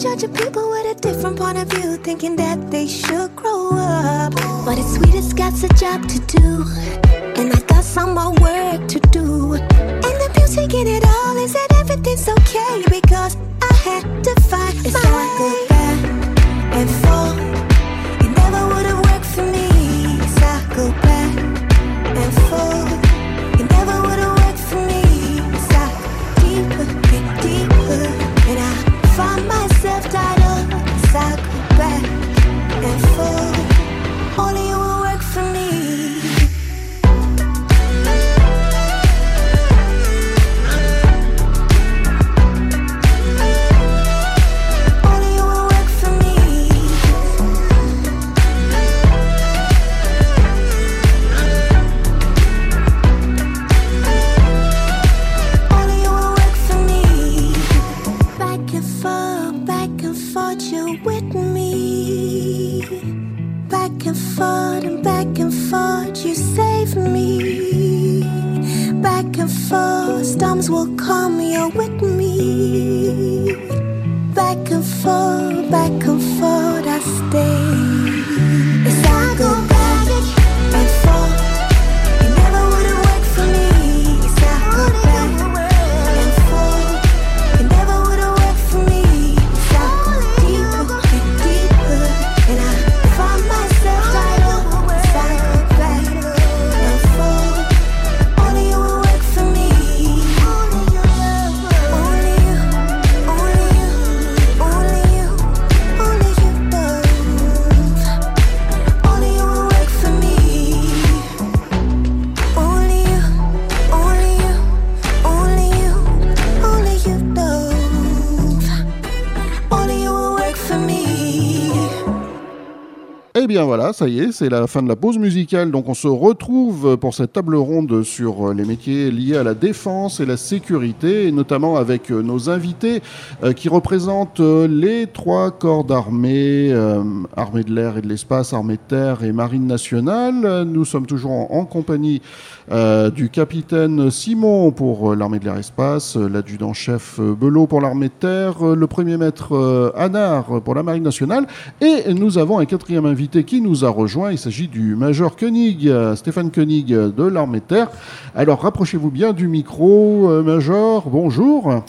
Judge people with a different point of view, thinking that they should grow up. But it's sweet, it's got a job to do, and I got some more work to do. And the beauty in it all is that everything's okay because I had to find it's my way back and forth. Eh bien voilà, ça y est, c'est la fin de la pause musicale. Donc on se retrouve pour cette table ronde sur les métiers liés à la défense et la sécurité, et notamment avec nos invités euh, qui représentent euh, les trois corps d'armée, euh, armée de l'air et de l'espace, armée de terre et marine nationale. Nous sommes toujours en, compagnie du capitaine Simon pour l'armée de l'air et espace, l'adjudant-chef Belot pour l'armée de terre, le premier maître Anard pour la marine nationale, et nous avons un quatrième invité qui nous a rejoint. Il s'agit du Major Koenig, euh, Stéphane Koenig de l'armée de terre. Alors rapprochez-vous bien du micro, euh, Major. Bonjour.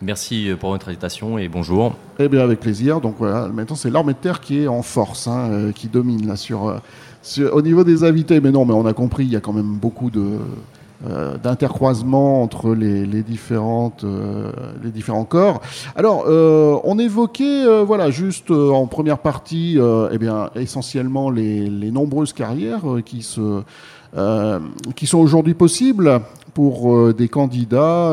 Merci pour votre invitation et bonjour. Eh bien, avec plaisir. Donc voilà, maintenant c'est l'armée de terre qui est en force, hein, euh, qui domine là sur, au niveau des invités. Mais non, mais on a compris, il y a quand même beaucoup de, euh, d'intercroisement entre les, différentes, euh, les différents corps. Alors, euh, on évoquait, voilà, juste en première partie, eh bien, essentiellement les, nombreuses carrières qui, se, qui sont aujourd'hui possibles pour des candidats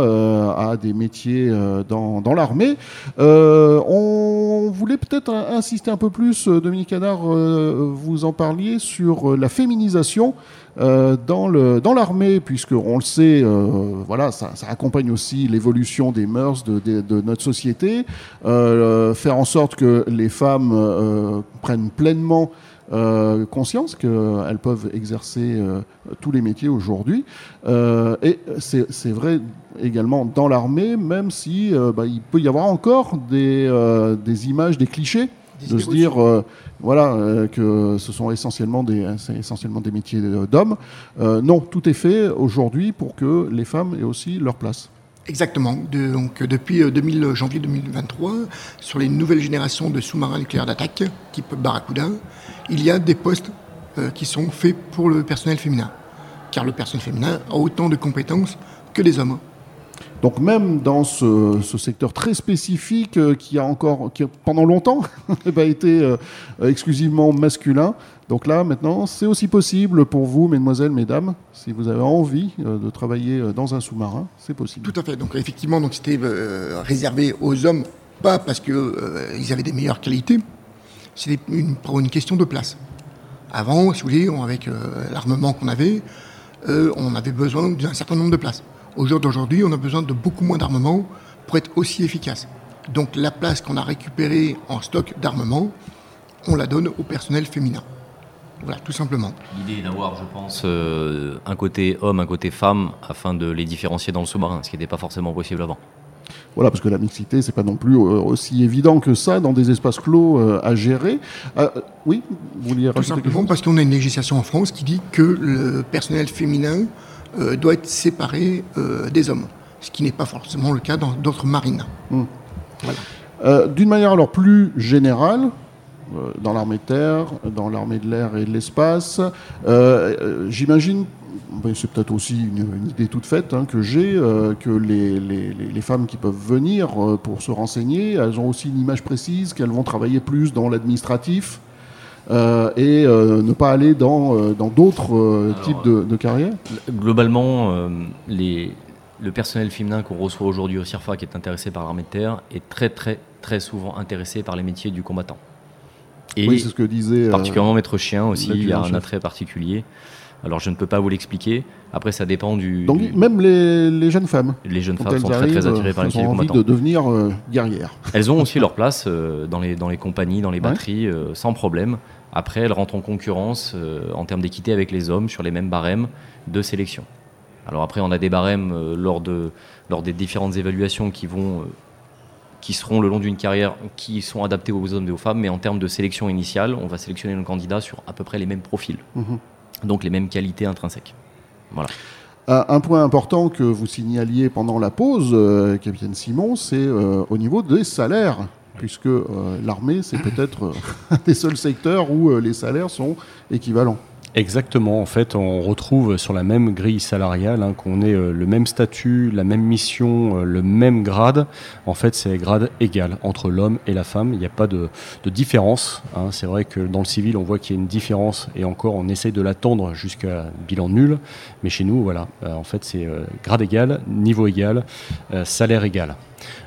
à des métiers dans, dans l'armée. on voulait peut-être insister un peu plus, Dominique Canard, vous en parliez, sur la féminisation euh, dans dans l'armée, puisque on le sait, euh, voilà, ça, accompagne aussi l'évolution des mœurs de, notre société, euh, faire en sorte que les femmes prennent pleinement conscience qu'elles peuvent exercer tous les métiers aujourd'hui. et c'est vrai également dans l'armée, même si bah, il peut y avoir encore des images, des clichés de se dire euh, voilà euh, que ce sont essentiellement des essentiellement des métiers d'hommes. Euh, non, tout est fait aujourd'hui pour que les femmes aient aussi leur place. Exactement. donc depuis 2000, janvier 2023, sur les nouvelles générations de sous-marins nucléaires d'attaque type Barracuda, il y a des postes qui sont faits pour le personnel féminin, car le personnel féminin a autant de compétences que les hommes. Donc même dans ce, secteur très spécifique euh, qui a encore, qui pendant longtemps a été euh, exclusivement masculin, donc là maintenant c'est aussi possible pour vous, mesdemoiselles, mesdames, si vous avez envie euh, de travailler dans un sous-marin, c'est possible. Tout à fait. Donc effectivement, donc c'était réservé aux hommes, pas parce qu'ils avaient des meilleures qualités, c'était une, une question de place. Avant, si vous voulez, avec l'armement qu'on avait, on avait besoin d'un certain nombre de places. Au jour d'aujourd'hui, on a besoin de beaucoup moins d'armement pour être aussi efficace. Donc la place qu'on a récupérée en stock d'armement, on la donne au personnel féminin. Voilà, tout simplement. L'idée est d'avoir, je pense, euh, un côté homme, un côté femme, afin de les différencier dans le sous-marin, ce qui n'était pas forcément possible avant. Voilà, parce que la mixité, c'est pas non plus euh, aussi évident que ça dans des espaces clos euh, à gérer. oui, vous vouliez Tout simplement parce qu'on a une législation en France qui dit que le personnel féminin euh, doit être séparé euh, des hommes, ce qui n'est pas forcément le cas dans d'autres marines. Hmm. Euh, d'une manière alors plus générale, dans l'armée de terre, dans l'armée de l'air et de l'espace, j'imagine c'est peut-être aussi une, idée toute faite hein, que j'ai, que les, les, les, femmes qui peuvent venir pour se renseigner, elles ont aussi une image précise, qu'elles vont travailler plus dans l'administratif, euh, et euh, ne pas aller dans euh, d'autres types de, de carrières Globalement, les, le personnel féminin qu'on reçoit aujourd'hui au CIRFA qui est intéressé par l'armée de terre est très très très souvent intéressé par les métiers du combattant. Et oui, c'est ce que disait. Particulièrement maître chien aussi, il y a un attrait particulier. Alors je ne peux pas vous l'expliquer. Après, ça dépend du. Donc même les, les, jeunes femmes. Les jeunes femmes sont très, très attirées par les métiers du combattant. de devenir guerrières. Elles ont aussi leur place dans, les, dans les compagnies, dans les batteries, sans problème. Après, elles rentrent en concurrence euh, en termes d'équité avec les hommes sur les mêmes barèmes de sélection. Alors après, on a des barèmes euh, lors, de, lors des différentes évaluations qui vont euh, qui seront le long d'une carrière qui sont adaptés aux hommes et aux femmes, mais en termes de sélection initiale, on va sélectionner nos candidats sur à peu près les mêmes profils, mhm. donc les mêmes qualités intrinsèques. Voilà. Un point important que vous signaliez pendant la pause, capitaine Simon, c'est au niveau des salaires puisque euh, l'armée, c'est peut-être euh, un des seuls secteurs où euh, les salaires sont équivalents. Exactement, en fait, on retrouve sur la même grille salariale hein, qu'on ait le même statut, la même mission, le même grade. En fait, c'est grade égal entre l'homme et la femme. Il n'y a pas de, différence. Hein. C'est vrai que dans le civil, on voit qu'il y a une différence et encore, on essaye de l'attendre jusqu'à bilan nul. Mais chez nous, voilà, en fait, c'est grade égal, niveau égal, salaire égal.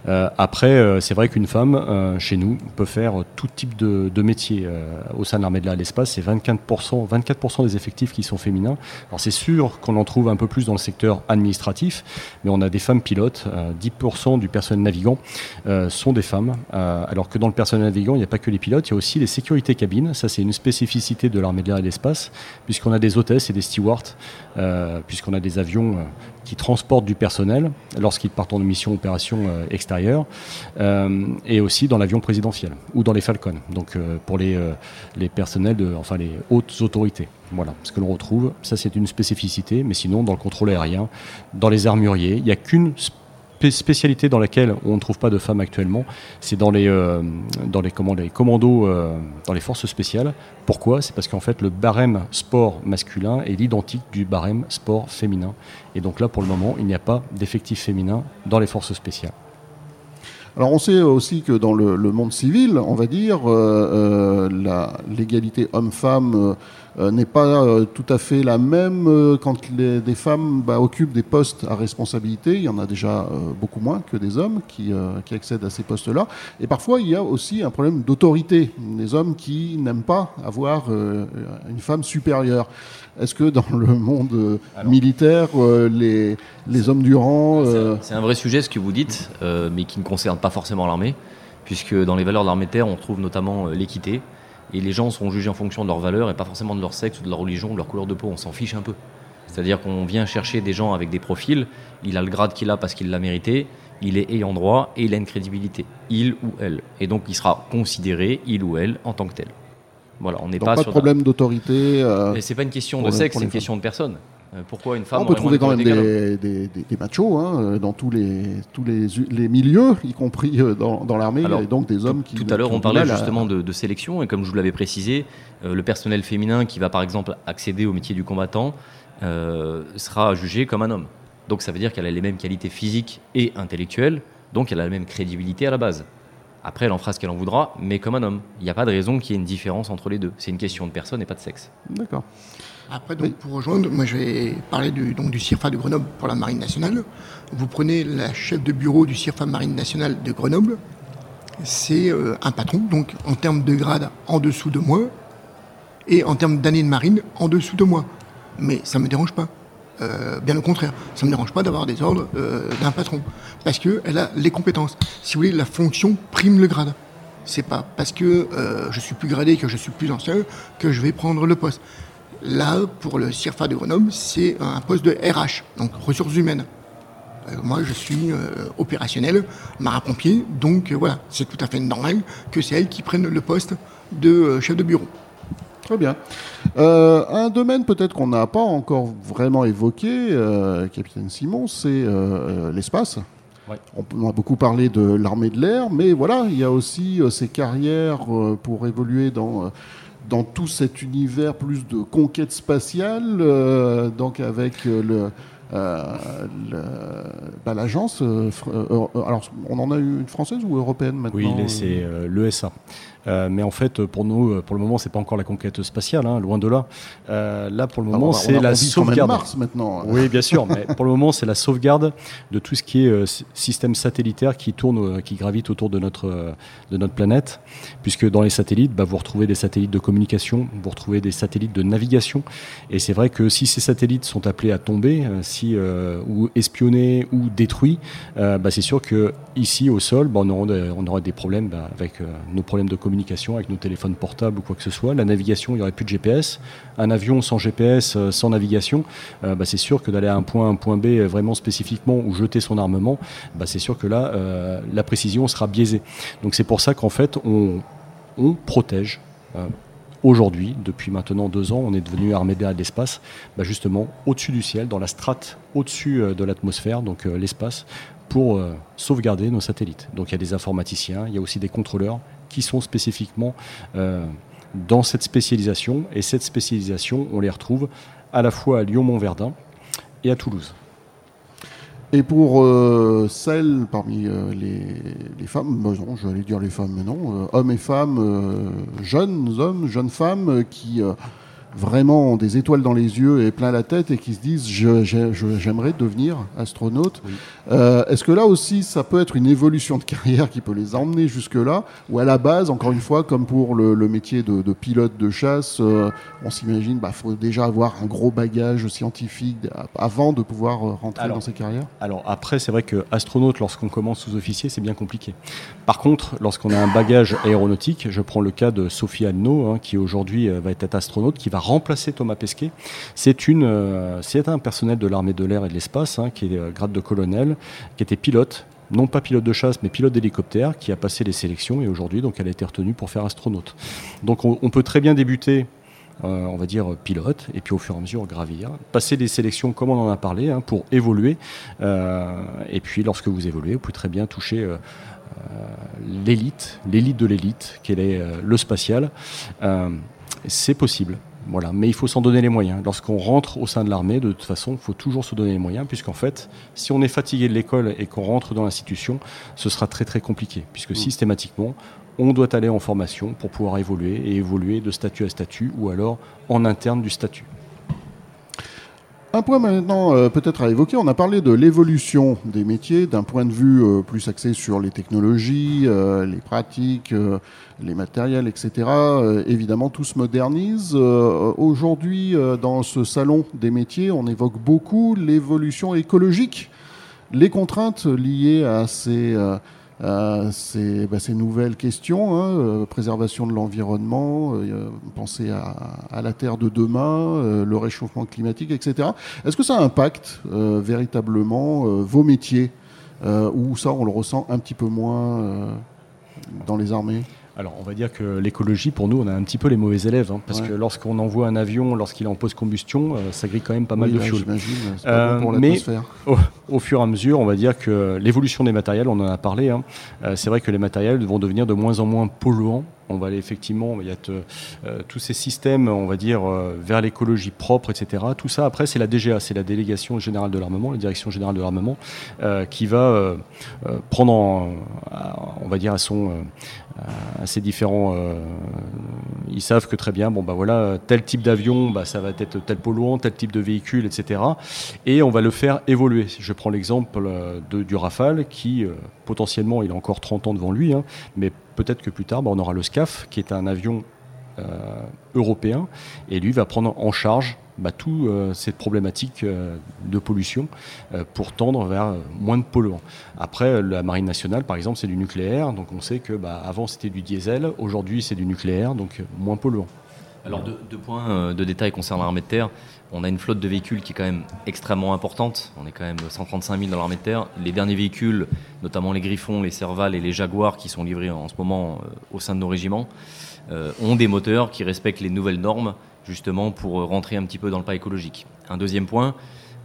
Après, c'est vrai qu'une femme, chez nous, peut faire tout type de, de métier au sein de l'armée de l'air l'espace. C'est 24%, 24 des effectifs qui sont féminins. Alors c'est sûr qu'on en trouve un peu plus dans le secteur administratif, mais on a des femmes pilotes. 10% du personnel navigant sont des femmes, alors que dans le personnel navigant, il n'y a pas que les pilotes, il y a aussi les sécurités cabines. Ça, c'est une spécificité de l'armée de l'air et de l'espace, puisqu'on a des hôtesses et des stewards, euh, puisqu'on a des avions euh, qui transportent du personnel lorsqu'ils partent en mission opération euh, extérieure, et aussi dans l'avion présidentiel ou dans les Falcons, donc pour les, les personnels, de, enfin les hautes autorités. Voilà ce que l'on retrouve. Ça, c'est une spécificité, mais sinon, dans le contrôle aérien, dans les armuriers, il n'y a qu'une spécialité dans laquelle on ne trouve pas de femmes actuellement, c'est dans les, euh, dans les, commandos, euh, dans les forces spéciales. Pourquoi? C'est parce qu'en fait, le barème sport masculin est l'identique du barème sport féminin. Et donc là, pour le moment, il n'y a pas d'effectif féminin dans les forces spéciales. Alors on sait aussi que dans le, monde civil, on va dire, euh, l'égalité homme-femme euh, n'est pas euh, tout à fait la même euh, quand les, des femmes bah, occupent des postes à responsabilité. Il y en a déjà beaucoup moins que des hommes qui, qui accèdent à ces postes-là. Et parfois, il y a aussi un problème d'autorité. Des hommes qui n'aiment pas avoir une femme supérieure. Est-ce que dans le monde militaire, les, les, hommes du rang... C'est un vrai sujet ce que vous dites, mais qui ne concerne pas forcément l'armée, puisque dans les valeurs de l'armée de terre, on trouve notamment l'équité, et les gens sont jugés en fonction de leur valeur et pas forcément de leur sexe ou de leur religion ou de leur couleur de peau. On s'en fiche un peu. C'est-à-dire qu'on vient chercher des gens avec des profils, il a le grade qu'il a parce qu'il l'a mérité, il est ayant droit et il a une crédibilité, il ou elle. Et donc il sera considéré, il ou elle, en tant que tel. Voilà, on n'est pas, pas de problème d'autorité. Euh, Mais c'est pas une question de sexe, c'est une question de personne. Euh, pourquoi une femme On peut trouver quand même des, des, machos hein, euh, dans tous les, tous les, les milieux, y compris euh, dans, dans l'armée, et donc des hommes qui. Tout à l'heure, on parlait justement de, sélection, et comme je vous l'avais précisé, le personnel féminin qui va par exemple accéder au métier du combattant sera jugé comme un homme. Donc ça veut dire qu'elle a les mêmes qualités physiques et intellectuelles, donc elle a la même crédibilité à la base. Après, elle en fera ce qu'elle en voudra, mais comme un homme. Il n'y a pas de raison qu'il y ait une différence entre les deux. C'est une question de personne et pas de sexe. D'accord. Après, donc, pour rejoindre, moi je vais parler du, donc, du CIRFA de Grenoble pour la Marine nationale. Vous prenez la chef de bureau du CIRFA Marine nationale de Grenoble, c'est euh, un patron, donc en termes de grade en dessous de moi, et en termes d'années de marine en dessous de moi. Mais ça ne me dérange pas. Euh, bien au contraire, ça ne me dérange pas d'avoir des ordres euh, d'un patron, parce qu'elle a les compétences. Si vous voulez, la fonction prime le grade. C'est pas parce que je suis plus gradé, que je suis plus ancien, que je vais prendre le poste. Là, pour le CIRFA de Grenoble, c'est un poste de RH, donc ressources humaines. Euh, moi, je suis euh, opérationnel, marin-pompier, donc euh, voilà, c'est tout à fait normal que c'est elle qui prenne le poste de chef de bureau. Très bien. un domaine peut-être qu'on n'a pas encore vraiment évoqué, capitaine Simon, c'est l'espace. On, a beaucoup parlé de l'armée de l'air, mais voilà, il y a aussi ces carrières pour évoluer dans dans tout cet univers plus de conquête spatiale, euh, donc avec euh, le, euh, bah, l'agence. alors, on en a eu une française ou européenne maintenant Oui, c'est l'ESA. Euh, mais en fait, pour nous, euh, pour le moment, c'est pas encore la conquête spatiale, hein, loin de là. Euh, là, pour le moment, c'est la sauvegarde. Mars maintenant. Oui, bien sûr, mais pour le moment, c'est la sauvegarde de tout ce qui est système satellitaire qui tourne, qui gravite autour de notre de notre planète, puisque dans les satellites, bah, vous retrouvez des satellites de communication, vous retrouvez des satellites de navigation, et c'est vrai que si ces satellites sont appelés à tomber, si ou espionnés ou détruits, bah, c'est sûr que ici au sol, bah, on, aura, on aura des problèmes avec nos problèmes de communication avec nos téléphones portables ou quoi que ce soit. La navigation, il n'y aurait plus de GPS. Un avion sans GPS, euh, sans navigation, euh, bah, c'est sûr que d'aller à un point, un point B euh, vraiment spécifiquement ou jeter son armement, bah, c'est sûr que là, la précision sera biaisée. Donc c'est pour ça qu'en fait, on, protège. Aujourd'hui, depuis maintenant deux ans, on est devenu armée de l'espace, bah, justement au-dessus du ciel, dans la strate au-dessus de l'atmosphère, donc l'espace, pour sauvegarder nos satellites. Donc il y a des informaticiens, il y a aussi des contrôleurs, qui sont spécifiquement euh, dans cette spécialisation. Et cette spécialisation, on les retrouve à la fois à Lyon-Montverdun et à Toulouse. Et pour euh, celles parmi euh, les, femmes, bah non, je vais dire les femmes, mais non, hommes et femmes, jeunes hommes, jeunes femmes qui vraiment ont des étoiles dans les yeux et plein la tête et qui se disent j'aimerais devenir astronaute. Euh, est-ce que là aussi, ça peut être une évolution de carrière qui peut les emmener jusque-là? Ou à la base, encore une fois, comme pour le, métier de, pilote de chasse, euh, on s'imagine qu'il bah, faut déjà avoir un gros bagage scientifique avant de pouvoir euh, rentrer dans ces carrières? Alors après, c'est vrai que astronaute, lorsqu'on commence sous-officier, c'est bien compliqué. Par contre, lorsqu'on a un bagage aéronautique, je prends le cas de Sophie Anno, hein, qui aujourd'hui va être astronaute, qui va remplacer Thomas Pesquet. C'est une, euh, c'est un personnel de l'armée de l'air et de l'espace, hein, qui est euh, grade de colonel, qui était pilote, non pas pilote de chasse, mais pilote d'hélicoptère, qui a passé les sélections et aujourd'hui, donc, elle a été retenue pour faire astronaute. Donc, on, peut très bien débuter. Euh, on va dire pilote, et puis au fur et à mesure gravir, passer des sélections comme on en a parlé, hein, pour évoluer. et puis lorsque vous évoluez, vous pouvez très bien toucher l'élite, l'élite de l'élite, qui est le spatial. c'est possible. Voilà. Mais il faut s'en donner les moyens. Lorsqu'on rentre au sein de l'armée, de toute façon, il faut toujours se donner les moyens, puisqu'en fait, si on est fatigué de l'école et qu'on rentre dans l'institution, ce sera très très compliqué, puisque mm. systématiquement, on doit aller en formation pour pouvoir évoluer et évoluer de statut à statut ou alors en interne du statut. Un point maintenant euh, peut-être à évoquer, on a parlé de l'évolution des métiers d'un point de vue euh, plus axé sur les technologies, euh, les pratiques, les matériels, etc. évidemment, tout se modernise. Aujourd'hui, dans ce salon des métiers, on évoque beaucoup l'évolution écologique, les contraintes liées à ces euh, ces, nouvelles questions, hein, euh, préservation de l'environnement, euh, penser à, la Terre de demain, le réchauffement climatique, etc. Est-ce que ça impacte véritablement vos métiers ou ça on le ressent un petit peu moins dans les armées? Alors, on va dire que l'écologie, pour nous, on a un petit peu les mauvais élèves, hein, parce que lorsqu'on envoie un avion, lorsqu'il est en post-combustion, ça grille quand même pas mal de fuel. mais au, fur et à mesure, on va dire que l'évolution des matériels, on en a parlé, hein, c'est vrai que les matériels vont devenir de moins en moins polluants on va aller effectivement, il y a euh, tous ces systèmes, on va dire, euh, vers l'écologie propre, etc. Tout ça, après, c'est la DGA, c'est la délégation générale de l'armement, la direction générale de l'armement, euh, qui va prendre, on va dire, à son, ses différents. ils savent que très bien, bon bah voilà, tel type d'avion, bah, ça va être tel polluant, tel type de véhicule, etc. Et on va le faire évoluer. Je prends l'exemple du Rafale, qui potentiellement, il a encore 30 ans devant lui, hein, mais peut-être que plus tard, bah, on aura le SCAF, qui est un avion euh, européen, et lui va prendre en charge bah, toute euh, cette problématique euh, de pollution pour tendre vers moins de polluants. Après, la marine nationale, par exemple, c'est du nucléaire, donc on sait que bah, avant c'était du diesel, aujourd'hui c'est du nucléaire, donc moins polluant. Alors deux, points de détail concernant l'armée de terre. On a une flotte de véhicules qui est quand même extrêmement importante. On est quand même 135 000 dans l'armée de terre. Les derniers véhicules, notamment les Griffons, les Serval et les Jaguars qui sont livrés en ce moment euh, au sein de nos régiments, euh, ont des moteurs qui respectent les nouvelles normes, justement pour rentrer un petit peu dans le pas écologique. Un deuxième point,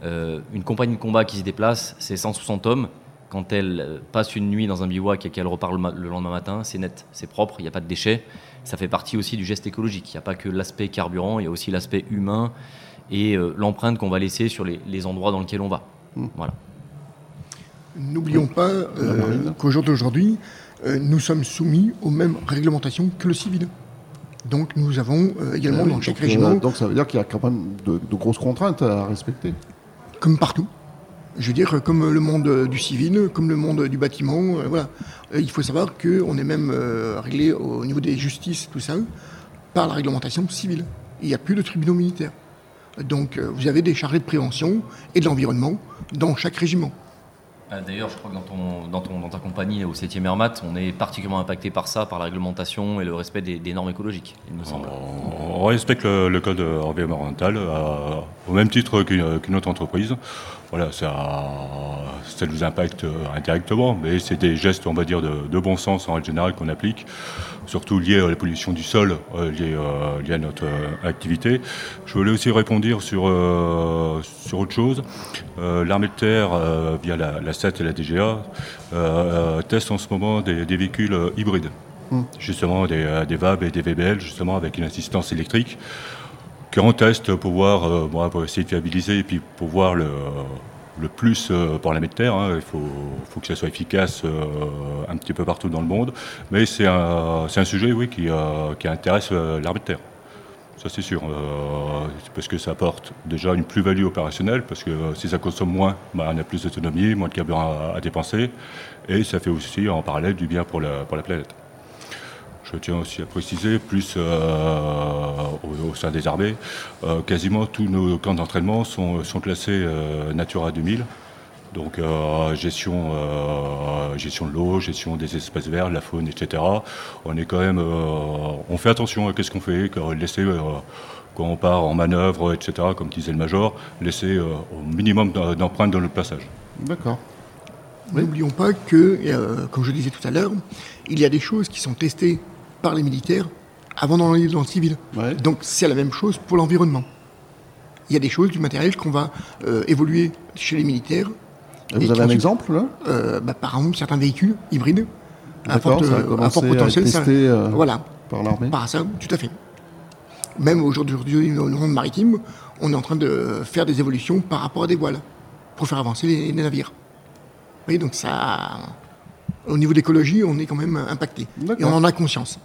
euh, une compagnie de combat qui se déplace, c'est 160 hommes. Quand elle passe une nuit dans un bivouac et qu'elle repart le lendemain matin, c'est net, c'est propre, il n'y a pas de déchets. Ça fait partie aussi du geste écologique. Il n'y a pas que l'aspect carburant, il y a aussi l'aspect humain et euh, l'empreinte qu'on va laisser sur les, endroits dans lesquels on va. Hmm. Voilà. N'oublions pas euh, qu'au jour d'aujourd'hui, euh, nous sommes soumis aux mêmes réglementations que le civil. Donc nous avons également dans chaque régiment. donc ça veut dire qu'il y a quand même de, grosses contraintes à respecter. Comme partout. Je veux dire, comme le monde du civil, comme le monde du bâtiment, voilà. il faut savoir qu'on est même réglé au niveau des justices, tout ça, par la réglementation civile. Il n'y a plus de tribunaux militaires. Donc euh, vous avez des chargés de prévention et de l'environnement dans chaque régiment. Euh, d'ailleurs, je crois que dans, ton, dans, ta compagnie au 7e Airmat, on est particulièrement impacté par ça, par la réglementation et le respect des, normes écologiques, il me semble. On, respecte le, code environnemental euh, au même titre qu'une autre entreprise. Voilà, ça, ça nous impacte indirectement, mais c'est des gestes, on va dire, de, bon sens en règle générale qu'on applique surtout lié à la pollution du sol, euh, euh, lié, à notre activité. Je voulais aussi répondre sur, sur autre chose. L'armée de terre, via la, Et la DGA, teste en ce moment des, véhicules hybrides. Hmm. Justement, des, des, VAB et des VBL, justement, avec une assistance électrique, qu'on teste pour voir, pour essayer de fiabiliser et puis pour voir le, le plus euh, pour la de terre. Hein. Il faut, faut, que ça soit efficace euh, un petit peu partout dans le monde. Mais c'est un, un, sujet oui, qui, euh, qui intéresse l'armée de terre. Ça c'est sûr. parce que ça apporte déjà une plus-value opérationnelle, parce que si ça consomme moins, bah, on a plus d'autonomie, moins de carburant à, dépenser, et ça fait aussi en parallèle du bien pour la, pour la planète. Je tiens aussi à préciser, plus au, sein des armées, quasiment tous nos camps d'entraînement sont, sont, classés Natura 2000. Donc euh, gestion, euh, gestion de l'eau, gestion des espaces verts, la faune, etc. On est quand même, euh, on fait attention à ce qu'on fait, laisser quand on part en manœuvre, etc. Comme disait le major, laisser au minimum d'empreintes dans le passage. D'accord. N'oublions pas que, comme je disais tout à l'heure, il y a des choses qui sont testées par les militaires avant d'en aller dans le civil. Donc c'est la même chose pour l'environnement. Il y a des choses, du matériel qu'on va évoluer chez les militaires vous avez un exemple là euh, bah, Par exemple, certains véhicules hybrides à fort, ça a potentiel. À euh, voilà, par l'armée Par ça, tout à fait. Même aujourd'hui, dans le monde maritime, on est en train de faire des évolutions par rapport à des voiles pour faire avancer les, navires. Oui, donc ça. Au niveau de l'écologie, on est quand même impacté. Et on en a conscience.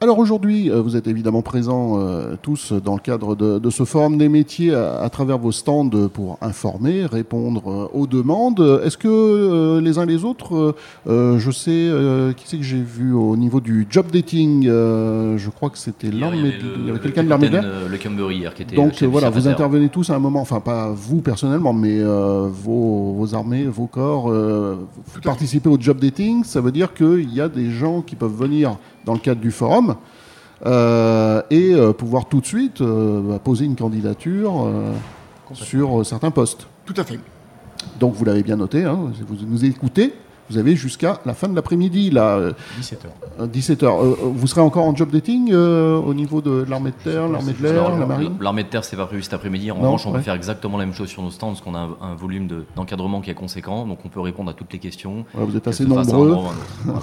Alors aujourd'hui, euh, vous êtes évidemment présents euh, tous dans le cadre de, ce forum des métiers à, travers vos stands pour informer, répondre euh, aux demandes. Est-ce que les uns les autres, je sais, qui c'est que j'ai vu au niveau du job dating, je crois que c'était l'armée, il y avait quelqu'un de l'armée Le Cambury hier qui était. Donc voilà, vous intervenez tous à un moment, enfin pas vous personnellement, mais vos, vos, armées, vos corps, vous participez au job dating. Ça veut dire qu'il y a des gens qui peuvent venir dans le cadre du forum. Euh, et euh, pouvoir tout de suite euh, bah, poser une candidature sur certains postes. Tout à fait. Donc vous l'avez bien noté, hein, vous nous écoutez, vous avez jusqu'à la fin de l'après-midi, là. 17h. 17h. vous serez encore en job dating au niveau de l'armée de terre, l'armée de l'air, la marine L'armée de terre, c'est pas prévu cet après-midi. En revanche, on va faire exactement la même chose sur nos stands, parce qu'on a un, volume d'encadrement qui est conséquent, donc on peut répondre à toutes les questions. vous êtes assez nombreux.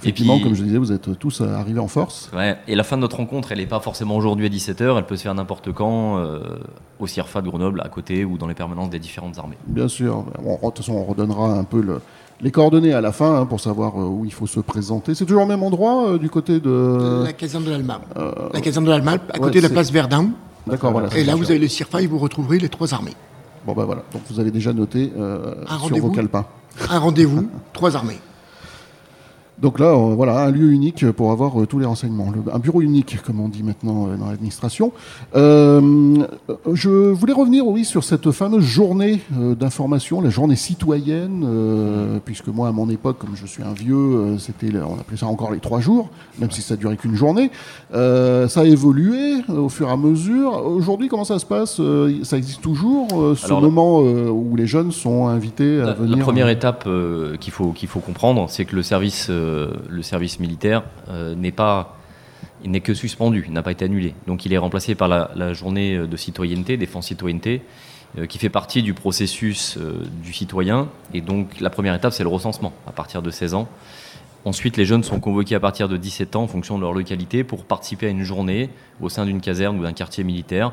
Effectivement, et puis, comme je disais, vous êtes tous arrivés en force. Ouais, et la fin de notre rencontre, elle n'est pas forcément aujourd'hui à 17h, elle peut se faire n'importe quand, euh, au CIRFA de Grenoble, à côté, ou dans les permanences des différentes armées. Bien sûr. de toute façon, on redonnera un peu le, les coordonnées à la fin hein, pour savoir euh, où il faut se présenter. C'est toujours au même endroit, euh, du côté de... La caserne de l'Alma. la caserne de l'Alma, à côté de la place Verdun. D'accord, voilà. Et là, vous avez le CIRFA et vous retrouverez les trois armées. Bon, ben voilà. Donc, vous avez déjà noté sur vos calepins. Un rendez-vous, trois armées. Donc là, euh, voilà, un lieu unique pour avoir euh, tous les renseignements. un bureau unique, comme on dit maintenant euh, dans l'administration. je voulais revenir, oui, sur cette fameuse journée d'information, la journée citoyenne, puisque moi, à mon époque, comme je suis un vieux, c'était, on appelait ça encore les trois jours, même si ça durait qu'une journée. ça a évolué au fur et à mesure. Aujourd'hui, comment ça se passe Ça existe toujours, ce moment où les jeunes sont invités à venir La première étape qu'il faut, qu'il faut comprendre, c'est que le service le service militaire euh, n'est pas n'est que suspendu, n'a pas été annulé. Donc il est remplacé par la, journée de citoyenneté, défense citoyenneté, euh, qui fait partie du processus euh, du citoyen. Et donc la première étape, c'est le recensement à partir de 16 ans. Ensuite, les jeunes sont convoqués à partir de 17 ans en fonction de leur localité pour participer à une journée au sein d'une caserne ou d'un quartier militaire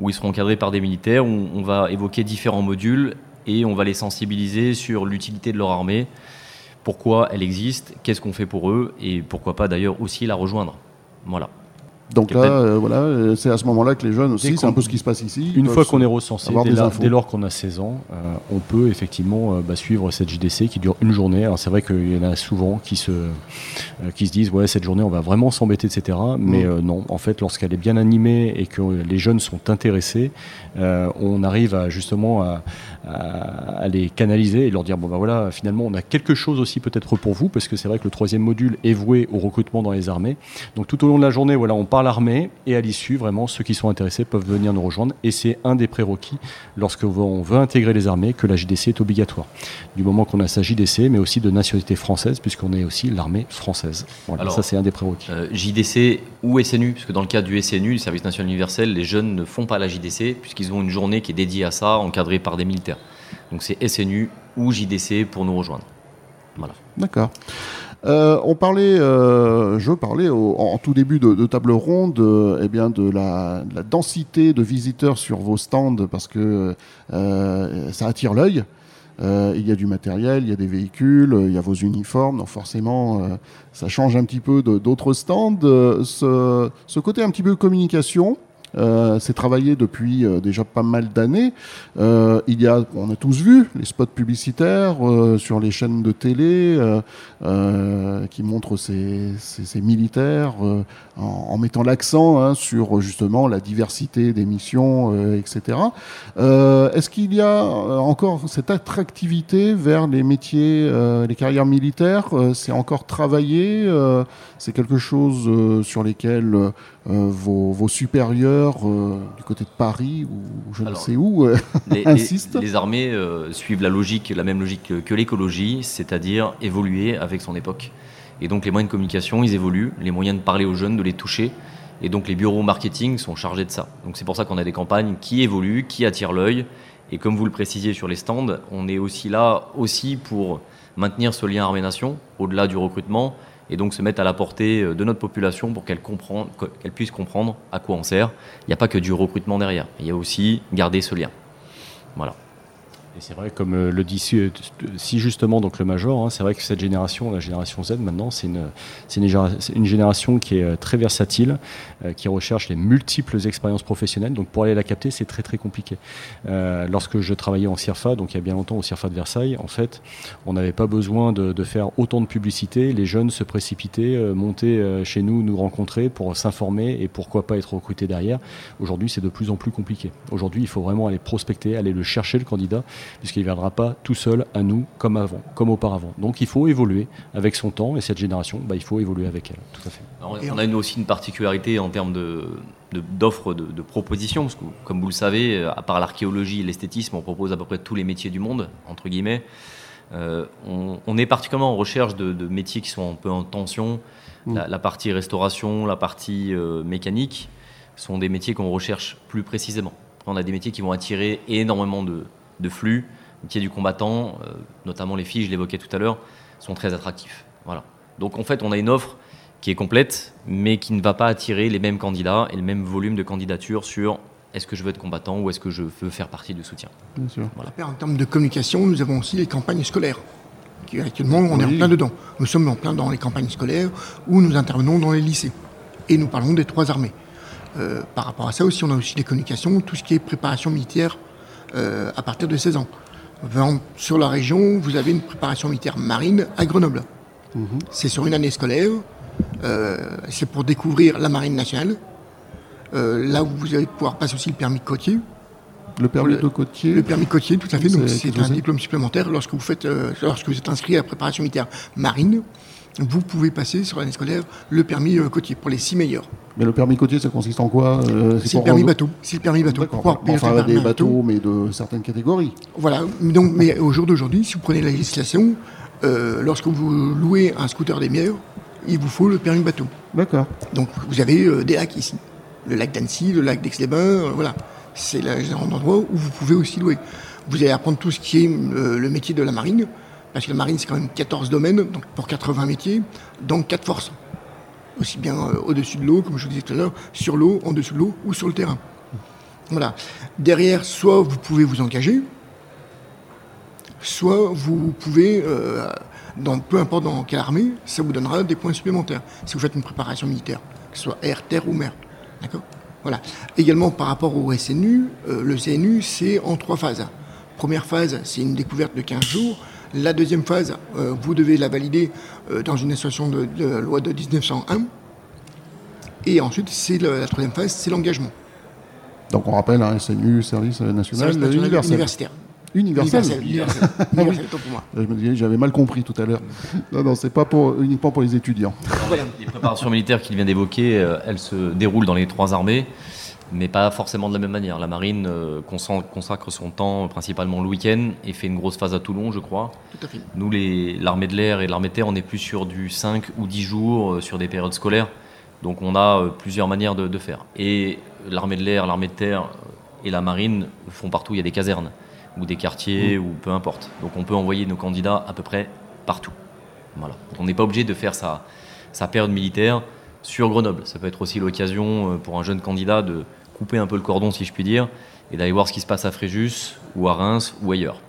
où ils seront encadrés par des militaires, où on va évoquer différents modules et on va les sensibiliser sur l'utilité de leur armée, pourquoi elle existe, qu'est-ce qu'on fait pour eux, et pourquoi pas d'ailleurs aussi la rejoindre. Voilà. Donc là, euh, voilà, euh, c'est à ce moment-là que les jeunes aussi, c'est un peu ce qui se passe ici. Une fois qu'on est recensé, dès, lors qu'on a 16 ans, euh, on peut effectivement bah, suivre cette JDC qui dure une journée. Alors c'est vrai qu'il y en a souvent qui se, qui se disent ouais cette journée on va vraiment s'embêter, etc. Mais mm. non, en fait, lorsqu'elle est bien animée et que les jeunes sont intéressés, on arrive à justement à, à, les canaliser et leur dire bon ben voilà, finalement on a quelque chose aussi peut-être pour vous parce que c'est vrai que le troisième module est voué au recrutement dans les armées. Donc tout au long de la journée, voilà, on par l'armée et à l'issue, vraiment, ceux qui sont intéressés peuvent venir nous rejoindre. Et c'est un des prérequis lorsque on veut intégrer les armées que la JDC est obligatoire. Du moment qu'on a sa JDC, mais aussi de nationalité française, puisqu'on est aussi l'armée française. Voilà, ça c'est un des prérequis. Euh, JDC ou SNU, puisque dans le cas du SNU, le service national universel, les jeunes ne font pas la JDC, puisqu'ils ont une journée qui est dédiée à ça, encadrée par des militaires. Donc c'est SNU ou JDC pour nous rejoindre. Voilà. D'accord. Euh, on parlait, euh, je parlais en, tout début de, table ronde, euh, eh bien de la, densité de visiteurs sur vos stands parce que ça attire l'œil. il y a du matériel, il y a des véhicules, il y a vos uniformes, donc forcément, ça change un petit peu d'autres stands. Ce, ce, côté un petit peu communication, euh, c'est travaillé depuis euh, déjà pas mal d'années. Euh, il y a, on a tous vu les spots publicitaires sur les chaînes de télé qui montrent ces, militaires en, mettant l'accent hein, sur justement la diversité des missions, etc. Est-ce qu'il y a encore cette attractivité vers les métiers, les carrières militaires C'est encore travaillé C'est quelque chose sur lesquels vos supérieurs euh, du côté de Paris ou je ne sais où euh, les, insistent les, armées euh, suivent la logique, la même logique que l'écologie, c'est-à-dire évoluer avec son époque. Et donc les moyens de communication, ils évoluent, les moyens de parler aux jeunes, de les toucher. Et donc les bureaux marketing sont chargés de ça. Donc c'est pour ça qu'on a des campagnes qui évoluent, qui attirent l'œil. Et comme vous le précisiez sur les stands, on est aussi là aussi pour maintenir ce lien armée-nation, au-delà du recrutement, et donc se mettre à la portée euh, de notre population pour qu'elle qu'elle puisse comprendre à quoi on sert. Il n'y a pas que du recrutement derrière, il y a aussi garder ce lien. Voilà. Et c'est vrai, comme euh, le dit si justement donc le Major, hein, c'est vrai que cette génération, la génération Z maintenant, c'est une, une, une, génération qui est euh, très versatile, euh, qui recherche les multiples expériences professionnelles. Donc pour aller la capter, c'est très très compliqué. lorsque je travaillais en CIRFA, donc il y a bien longtemps au CIRFA de Versailles, en fait, on n'avait pas besoin de, de, faire autant de publicité. Les jeunes se précipitaient, montaient chez nous, nous rencontrer pour s'informer et pourquoi pas être recrutés derrière. Aujourd'hui, c'est de plus en plus compliqué. Aujourd'hui, il faut vraiment aller prospecter, aller le chercher le candidat puisqu'il ne viendra pas tout seul à nous comme avant, comme auparavant. Donc il faut évoluer avec son temps et cette génération, bah, il faut évoluer avec elle. Tout à fait. on a aussi une particularité en termes d'offres de, de, propositions, parce que comme vous le savez, à part l'archéologie et l'esthétisme, on propose à peu près tous les métiers du monde, entre guillemets. Euh, on, est particulièrement en recherche de, métiers qui sont un peu en tension. Mm. La, partie restauration, la partie euh, mécanique sont des métiers qu'on recherche plus précisément. On a des métiers qui vont attirer énormément de, de flux, métier du combattant, euh, notamment les filles, je l'évoquais tout à l'heure, sont très attractifs. Voilà. Donc en fait, on a une offre qui est complète, mais qui ne va pas attirer les mêmes candidats et le même volume de candidatures sur est-ce que je veux être combattant ou est-ce que je veux faire partie du soutien. Bien sûr. En termes de communication, nous avons aussi les campagnes scolaires. Qui, actuellement, on est en plein dedans. Nous sommes en plein dans les campagnes scolaires où nous intervenons dans les lycées. Et nous parlons des trois armées. Euh, par rapport à ça aussi, on a aussi les communications, tout ce qui est préparation militaire euh, à partir de 16 ans. Sur la région, vous avez une préparation militaire marine à Grenoble. Mhm. C'est sur une année scolaire. Euh, c'est pour découvrir la marine nationale. Euh, là où vous allez pouvoir passer aussi le permis de côtier. Le permis de côtier Le permis de côtier, tout à fait. Donc c'est un diplôme supplémentaire lorsque vous, faites, lorsque vous êtes inscrit à la préparation militaire marine vous pouvez passer sur l'année scolaire le permis euh, côtier pour les six meilleurs. Mais le permis côtier, ça consiste en quoi euh, C'est le permis bateau. C'est le permis bateau. enfin, des bateaux, mais de certaines catégories. Voilà. Donc, mais au jour d'aujourd'hui, si vous prenez la législation, euh, lorsque vous louez un scooter des mières, il vous faut le permis bateau. D'accord. Donc, vous avez des lacs ici. Le lac d'Annecy, le lac d'Aix-les-Bains, voilà. C'est l'endroit où vous pouvez aussi louer. Vous allez apprendre tout ce qui est le métier de la marine, parce que la marine, c'est quand même 14 domaines, donc pour 80 métiers, donc 4 forces. Aussi bien euh, au-dessus de l'eau, comme je vous disais tout à l'heure, sur l'eau, en dessous de l'eau ou sur le terrain. Voilà. Derrière, soit vous pouvez vous engager, soit vous pouvez, euh, dans, peu importe dans quelle armée, ça vous donnera des points supplémentaires si vous faites une préparation militaire, que ce soit air, terre ou mer. D'accord? Voilà. Également par rapport au SNU, euh, le CNU, c'est en trois phases. Première phase, c'est une découverte de 15 jours. La deuxième phase, euh, vous devez la valider euh, dans une association de, loi de 1901. Et ensuite, c'est la troisième phase, c'est l'engagement. Donc on rappelle, un hein, SNU, Service National, Universitaire. Universel. Universel. pour moi. Je me disais, j'avais mal compris tout à l'heure. Non, non, c'est pas pour, uniquement pour les étudiants. Les préparations militaires qu'il vient d'évoquer, euh, elles se déroulent dans les trois armées mais pas forcément de la même manière. La marine euh, consacre son temps principalement le week-end et fait une grosse phase à Toulon, je crois. Tout à fait. Nous, l'armée de l'air et l'armée de terre, on est plus sur du 5 ou 10 jours, euh, sur des périodes scolaires. Donc on a euh, plusieurs manières de, faire. Et l'armée de l'air, l'armée de terre et la marine font partout. Il y a des casernes ou des quartiers mmh. ou peu importe. Donc on peut envoyer nos candidats à peu près partout. Voilà. On n'est pas obligé de faire sa, sa période militaire sur Grenoble. Ça peut être aussi l'occasion pour un jeune candidat de couper un peu le cordon, si je puis dire, et d'aller voir ce qui se passe à Fréjus, ou à Reims, ou ailleurs.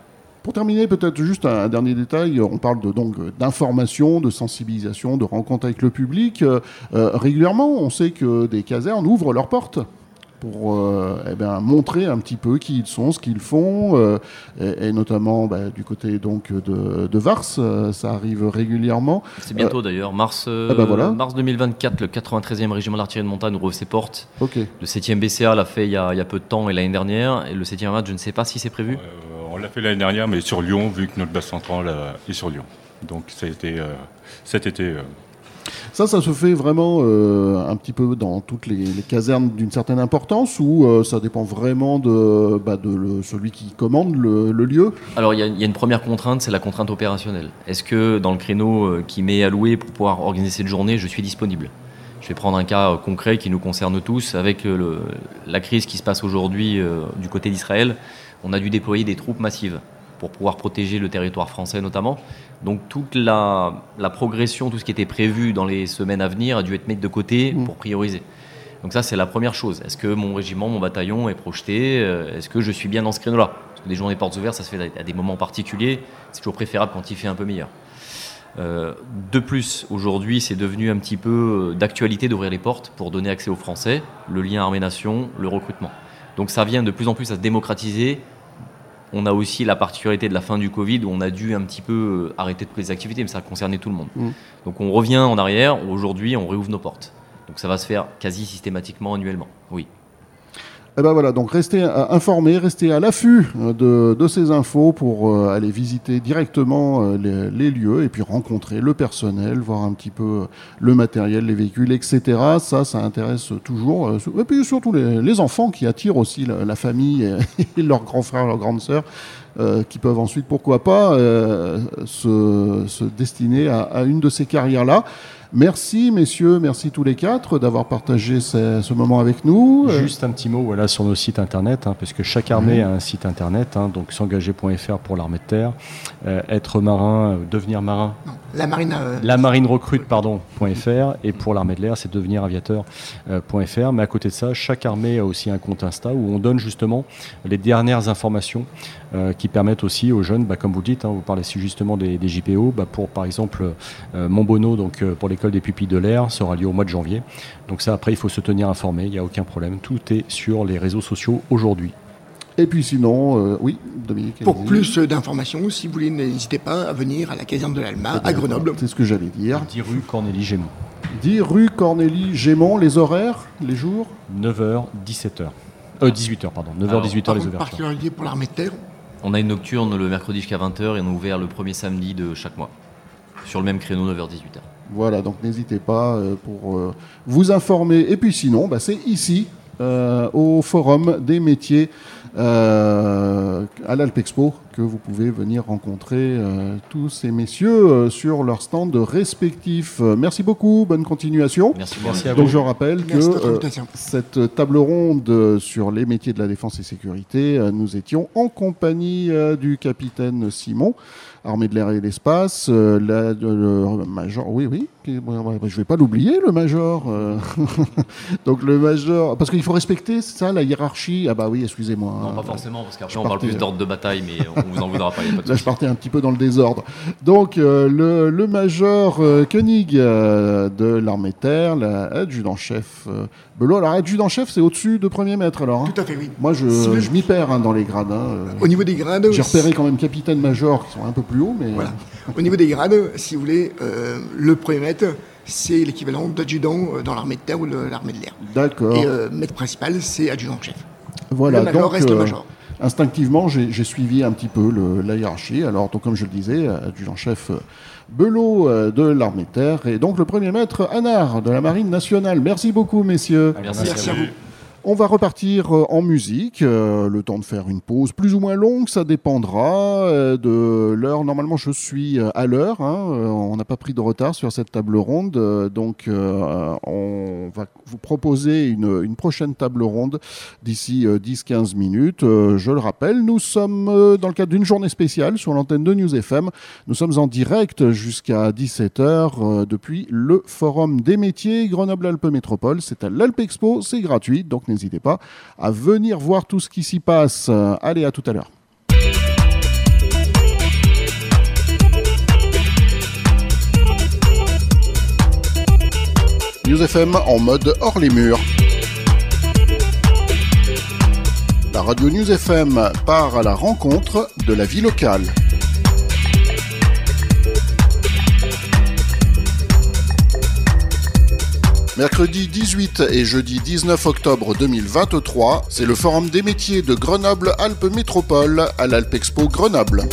Pour terminer, peut-être juste un, dernier détail. On parle de, donc d'information, de sensibilisation, de rencontre avec le public. régulièrement, on sait que des casernes ouvrent leurs portes pour euh, eh ben, montrer un petit peu qui ils sont, ce qu'ils font, euh, et, notamment bah, du côté donc de, de Vars, euh, ça arrive régulièrement. C'est bientôt d'ailleurs, mars, eh ben, mars 2024, le 93e régiment d'artillerie de montagne ouvre ses portes. Le 7e BCA l'a fait il y, a, il y, a, peu de temps et l'année dernière, et le 7e match, je ne sais pas si c'est prévu. on l'a fait l'année dernière, mais sur Lyon, vu que notre base centrale est sur Lyon. Donc ça a été, cet été ça, ça se fait vraiment euh, un petit peu dans toutes les, casernes d'une certaine importance ou euh, ça dépend vraiment de, bah, celui qui commande le, lieu? Alors, il y, a une première contrainte, c'est la contrainte opérationnelle. Est-ce que dans le créneau euh, qui m'est alloué pour pouvoir organiser cette journée, je suis disponible? Je vais prendre un cas concret qui nous concerne tous. Avec la crise qui se passe aujourd'hui du côté d'Israël, on a dû déployer des troupes massives pour pouvoir protéger le territoire français notamment. Donc toute la, progression, tout ce qui était prévu dans les semaines à venir a dû être mis de côté mm. pour prioriser. Donc ça, c'est la première chose. Est-ce que mon régiment, mon bataillon est projeté euh, Est-ce que je suis bien dans ce créneau-là Parce que des journées portes ouvertes, ça se fait à des moments particuliers. C'est toujours préférable quand il fait un peu meilleur. Euh, de plus, aujourd'hui, c'est devenu un petit peu euh, d'actualité d'ouvrir les portes pour donner accès aux Français, le lien armée-nation, le recrutement. Donc ça vient de plus en plus à se démocratiser on a aussi la particularité de la fin du Covid où on a dû un petit peu euh, arrêter toutes les activités, mais ça a concerné tout le monde. Mm. Donc on revient en arrière, aujourd'hui on réouvre nos portes. Donc ça va se faire quasi systématiquement annuellement, oui. Eh ben voilà, donc restez euh, informés, restez à l'affût euh, de, ces infos pour euh, aller visiter directement les, lieux et puis rencontrer le personnel, voir un petit peu le matériel, les véhicules, etc. Ça, ça intéresse toujours. Et puis surtout les, enfants qui attirent aussi la, famille et, leurs grands frères, leurs grandes sœurs. qui peuvent ensuite, pourquoi pas, se, destiner à, une de ces carrières-là. Merci, messieurs, merci tous les quatre d'avoir partagé ce, moment avec nous. Juste un petit mot voilà, sur nos sites internet, hein, parce que chaque armée a un site internet, hein, donc s'engager.fr pour l'armée de terre, euh, être marin, euh, devenir marin. la marine. Euh, la marine recrute, pardon, .fr, et pour l'armée de l'air, c'est devenir aviateur.fr. Mais à côté de ça, chaque armée a aussi un compte Insta où on donne justement les dernières informations qui permettent aussi aux jeunes, bah, comme vous dites, hein, vous parlez justement des, JPO, bah, pour par exemple mon bono, donc pour l'école des pupilles de l'air sera lieu au mois de janvier. Donc ça, après, il faut se tenir informé, il n'y a aucun problème. Tout est sur les réseaux sociaux aujourd'hui. Et puis sinon, euh, oui, Dominique. Pour plus d'informations, si vous voulez, n'hésitez pas à venir à la caserne de l'Alma, à Grenoble. C'est ce que j'allais dire. 10 rue Cornélie Gémont. 10 rue Cornélie Gémont, les horaires, les jours 9h, 17h. Euh, 18h, pardon. 9h, 18h, les ouvertures. particulier pour l'armée de terre On a une nocturne le mercredi jusqu'à 20h et on est ouvert le premier samedi de chaque mois. Sur le même créneau, 9h, 18h. Voilà, donc n'hésitez pas euh, pour euh, vous informer. Et puis sinon, bah, c'est ici, euh, au Forum des métiers à l'Alpexpo, que vous pouvez venir rencontrer tous ces messieurs sur leur stand respectif. merci beaucoup, bonne continuation. Merci, merci à vous. Donc je rappelle que cette table ronde sur les métiers de la défense et sécurité, nous étions en compagnie du capitaine Simon armée de l'air et de l'espace, euh, le major, oui, oui, je ne vais pas l'oublier, le major. Euh. Donc le major, parce qu'il faut respecter ça, la hiérarchie. Ah bah oui, excusez-moi. Non, pas forcément, parce qu'après on parle plus d'ordre de bataille, mais on vous en voudra pas. Là, je partais un petit peu dans le désordre. Donc euh, le, le, major Koenig de l'armée de terre, l'adjudant-chef Belot. Alors adjudant-chef, c'est au-dessus de premier maître alors. Hein. Tout à fait, oui. Moi, je, je m'y perds hein, dans les grades. Hein, Au niveau des grades, j'ai repéré quand même capitaine-major qui sont un peu plus mais... Voilà. Au niveau des grades, si vous voulez, euh, le premier maître, c'est l'équivalent d'adjudant euh, dans l'armée de terre ou l'armée de l'air. D'accord. Et euh, maître principal, c'est adjudant-chef. Voilà. Le major reste le major. Instinctivement, j'ai suivi un petit peu le, la hiérarchie. Alors, donc, comme je le disais, adjudant-chef Belot de l'armée de terre et donc le premier maître Anard de la Marine nationale. Merci beaucoup, messieurs. Merci, à vous. On va repartir euh, en musique, euh, le temps de faire une pause plus ou moins longue, ça dépendra euh, de l'heure. Normalement, je suis à l'heure, hein, on n'a pas pris de retard sur cette table ronde, donc on va vous proposer une, prochaine table ronde d'ici 10-15 minutes. je le rappelle, nous sommes dans le cadre d'une journée spéciale sur l'antenne de News FM. Nous sommes en direct jusqu'à 17h depuis le Forum des métiers Grenoble-Alpes Métropole. C'est à l'Alpe Expo, c'est gratuit, donc n'hésitez pas à venir voir tout ce qui s'y passe. Allez, à tout à l'heure. News FM en mode hors les murs. La radio News FM part à la rencontre de la vie locale. Mercredi 18 et jeudi 19 octobre 2023, c'est le Forum des métiers de Grenoble-Alpes Métropole à l'Alpexpo Grenoble.